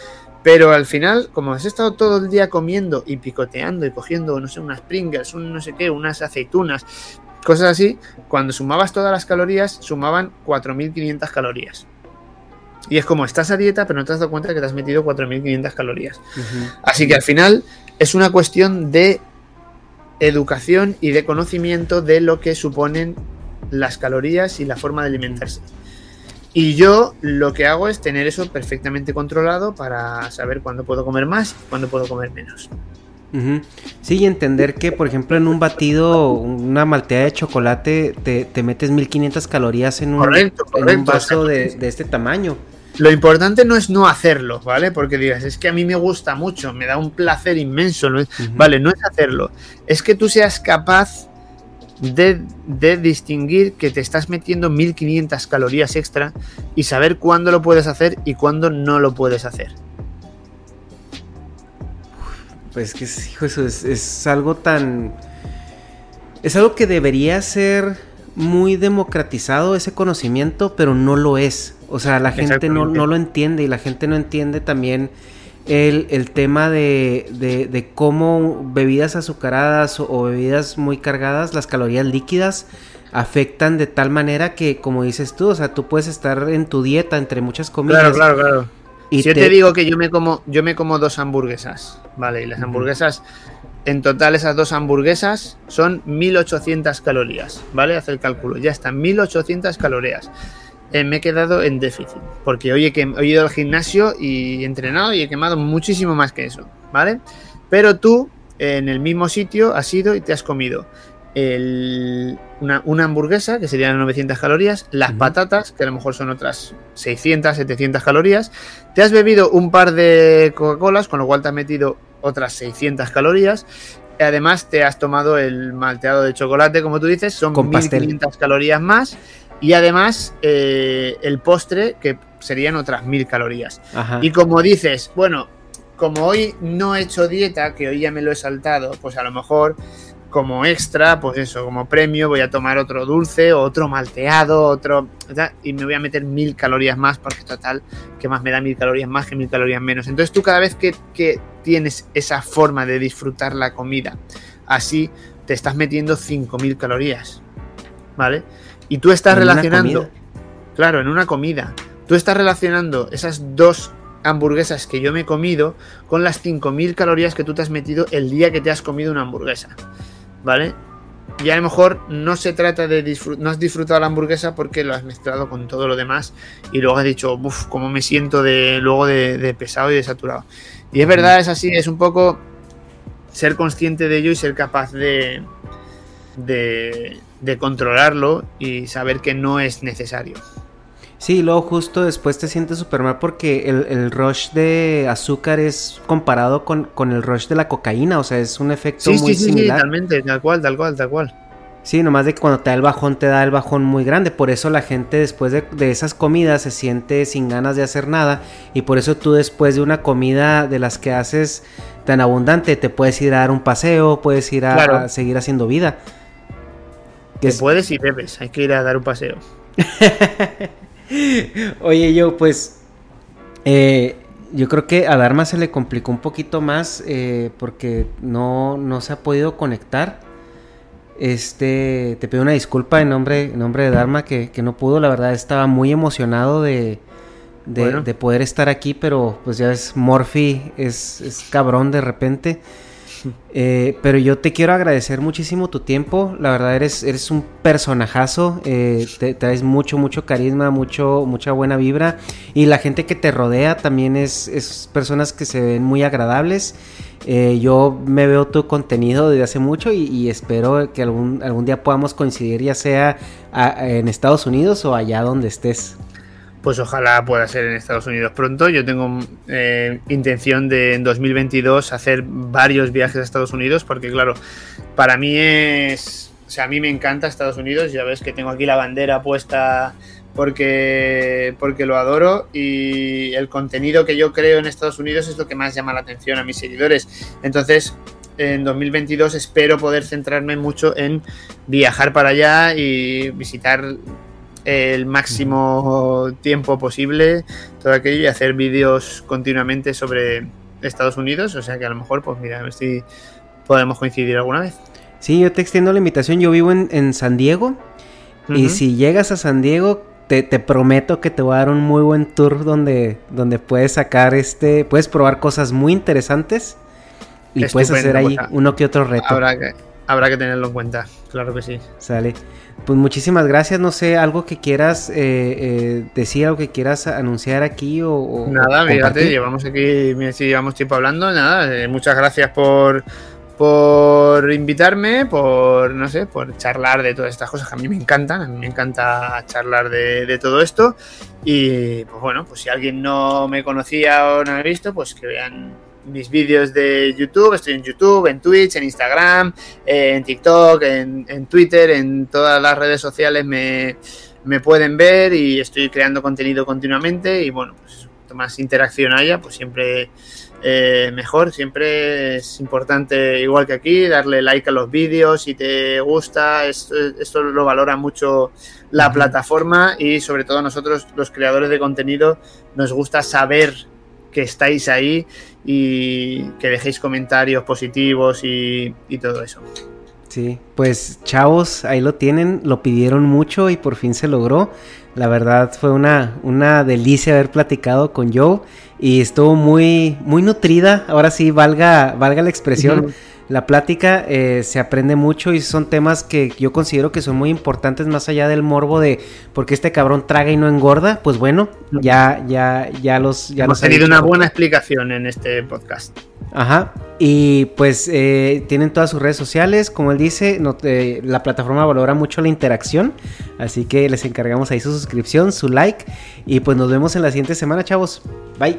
Pero al final, como has estado todo el día comiendo y picoteando y cogiendo, no sé, unas Pringles, un no sé qué, unas aceitunas, cosas así, cuando sumabas todas las calorías, sumaban 4.500 calorías. Y es como, estás a dieta, pero no te has dado cuenta que te has metido 4.500 calorías. Así que al final es una cuestión de educación y de conocimiento de lo que suponen las calorías y la forma de alimentarse. Y yo lo que hago es tener eso perfectamente controlado para saber cuándo puedo comer más y cuándo puedo comer menos. Sí, y entender que, por ejemplo, en un batido, una malteada de chocolate, te, metes 1500 calorías en un, vaso de, este tamaño. Lo importante no es no hacerlo, ¿vale? Porque digas, es que a mí me gusta mucho, me da un placer inmenso. Vale, no es hacerlo. Es que tú seas capaz de, distinguir que te estás metiendo 1500 calorías extra y saber cuándo lo puedes hacer y cuándo no lo puedes hacer. Pues que hijo, eso es, algo tan. Es algo que debería ser muy democratizado ese conocimiento, pero no lo es. O sea, la gente no, no, lo entiende y la gente no entiende también el, tema de, de, cómo bebidas azucaradas o, bebidas muy cargadas, las calorías líquidas afectan de tal manera que, como dices tú, o sea, tú puedes estar en tu dieta entre muchas comidas. Claro, claro, claro. Y si yo te digo que yo me como, yo me como dos hamburguesas, ¿vale? Y las hamburguesas, en total esas dos hamburguesas son 1800 calorías, ¿vale? Haz el cálculo, ya están 1800 calorías. Eh, me he quedado en déficit. Porque hoy he, ido al gimnasio y he entrenado y he quemado muchísimo más que eso, ¿vale? Pero tú, en el mismo sitio, has ido y te has comido una, hamburguesa, que serían 900 calorías, las patatas, que a lo mejor son otras 600, 700 calorías, te has bebido un par de Coca-Colas, con lo cual te has metido otras 600 calorías, y además te has tomado el malteado de chocolate, como tú dices, son 1500 calorías más, y además, eh, el postre, que serían otras mil calorías. Y como dices, bueno, como hoy no he hecho dieta, que hoy ya me lo he saltado, pues a lo mejor como extra, pues eso, como premio, voy a tomar otro dulce, otro malteado, otro. Y me voy a meter mil calorías más, porque total, que más me da mil calorías más que mil calorías menos. Entonces tú cada vez que, que tienes esa forma de disfrutar la comida, así te estás metiendo mil calorías. ¿Vale? Y tú estás relacionando, claro, en una comida, tú estás relacionando esas dos hamburguesas que yo me he comido con las 5.000 calorías que tú te has metido el día que te has comido una hamburguesa, ¿vale? Y a lo mejor no se trata de disfrutar, no has disfrutado la hamburguesa porque lo has mezclado con todo lo demás y luego has dicho, uff, cómo me siento de, luego de, pesado y de saturado. Y es verdad, es así, es un poco ser consciente de ello y ser capaz de, de, de controlarlo y saber que no es necesario. Sí, luego justo después te sientes súper mal porque el, rush de azúcar es comparado con, el rush de la cocaína, o sea, es un efecto muy sí, sí, similar. Sí, totalmente, tal cual, tal cual, tal cual. Sí, nomás de que cuando te da el bajón, te da el bajón muy grande. Por eso la gente después de, esas comidas se siente sin ganas de hacer nada. Y por eso tú después de una comida de las que haces tan abundante, te puedes ir a dar un paseo, puedes ir a seguir haciendo vida. Que puedes y debes, hay que ir a dar un paseo. Oye, yo pues... Eh, yo creo que a Dharma se le complicó un poquito más eh, porque no, no se ha podido conectar. Este, te pido una disculpa en nombre, en nombre de Dharma que, no pudo. La verdad estaba muy emocionado de, de, poder estar aquí, pero pues ya es Morphy, es, es cabrón de repente. Eh, pero yo te quiero agradecer muchísimo tu tiempo. La verdad eres, eres un personajazo. Eh, te traes mucho, mucho carisma, mucho, mucha buena vibra. Y la gente que te rodea también es, es personas que se ven muy agradables. Eh, yo me veo tu contenido desde hace mucho y, espero que algún, algún día podamos coincidir, ya sea en Estados Unidos o allá donde estés pues ojalá pueda ser en Estados Unidos pronto. Yo tengo eh, intención de en 2022 hacer varios viajes a Estados Unidos porque claro, para mí es sea, a mí me encanta Estados Unidos, ya ves que tengo aquí la bandera puesta porque, porque lo adoro y el contenido que yo creo en Estados Unidos es lo que más llama la atención a mis seguidores. Entonces, en 2022 espero poder centrarme mucho en viajar para allá y visitar el máximo tiempo posible todo aquello y hacer vídeos continuamente sobre Estados Unidos. O sea que a lo mejor, pues mira, a ver si podemos coincidir alguna vez. Sí, yo te extiendo la invitación. Yo vivo en, en San Diego. Y si llegas a San Diego, te, te, prometo que te voy a dar un muy buen tour donde, donde puedes sacar este. Puedes probar cosas muy interesantes. Y puedes hacer ahí pues, uno que otro reto. Habrá que, habrá que tenerlo en cuenta, claro que sí. Sale. Pues muchísimas gracias. No sé, algo que quieras eh, eh, decir, algo que quieras anunciar aquí o. o nada, fíjate, llevamos aquí, mira, si llevamos tiempo hablando. Nada, eh, muchas gracias por por invitarme, por, no sé, por charlar de todas estas cosas que a mí me encantan, a mí me encanta charlar de, de, todo esto y pues bueno, pues si alguien no me conocía o no me ha visto, pues que vean mis vídeos de YouTube, estoy en YouTube, en Twitch, en Instagram, en TikTok, en, en Twitter, en todas las redes sociales me, me, pueden ver y estoy creando contenido continuamente y bueno, pues más interacción haya, pues siempre eh, mejor. Siempre es importante, igual que aquí, darle like a los vídeos si te gusta. Esto, esto lo valora mucho la uh -huh. plataforma y sobre todo nosotros, los creadores de contenido, nos gusta saber que estáis ahí y que dejéis comentarios positivos y, y todo eso. Sí, pues chavos, ahí lo tienen, lo pidieron mucho y por fin se logró. La verdad fue una, una delicia haber platicado con Joe y estuvo muy, muy nutrida. Ahora sí, valga, valga la expresión. Uh -huh. La plática eh, se aprende mucho y son temas que yo considero que son muy importantes más allá del morbo de porque este cabrón traga y no engorda. Pues bueno, ya, ya, ya los. Ya Hemos tenido una buena explicación en este podcast. Ajá. Y pues eh, tienen todas sus redes sociales, como él dice, no te, la plataforma valora mucho la interacción, así que les encargamos ahí su suscripción, su like y pues nos vemos en la siguiente semana, chavos. Bye.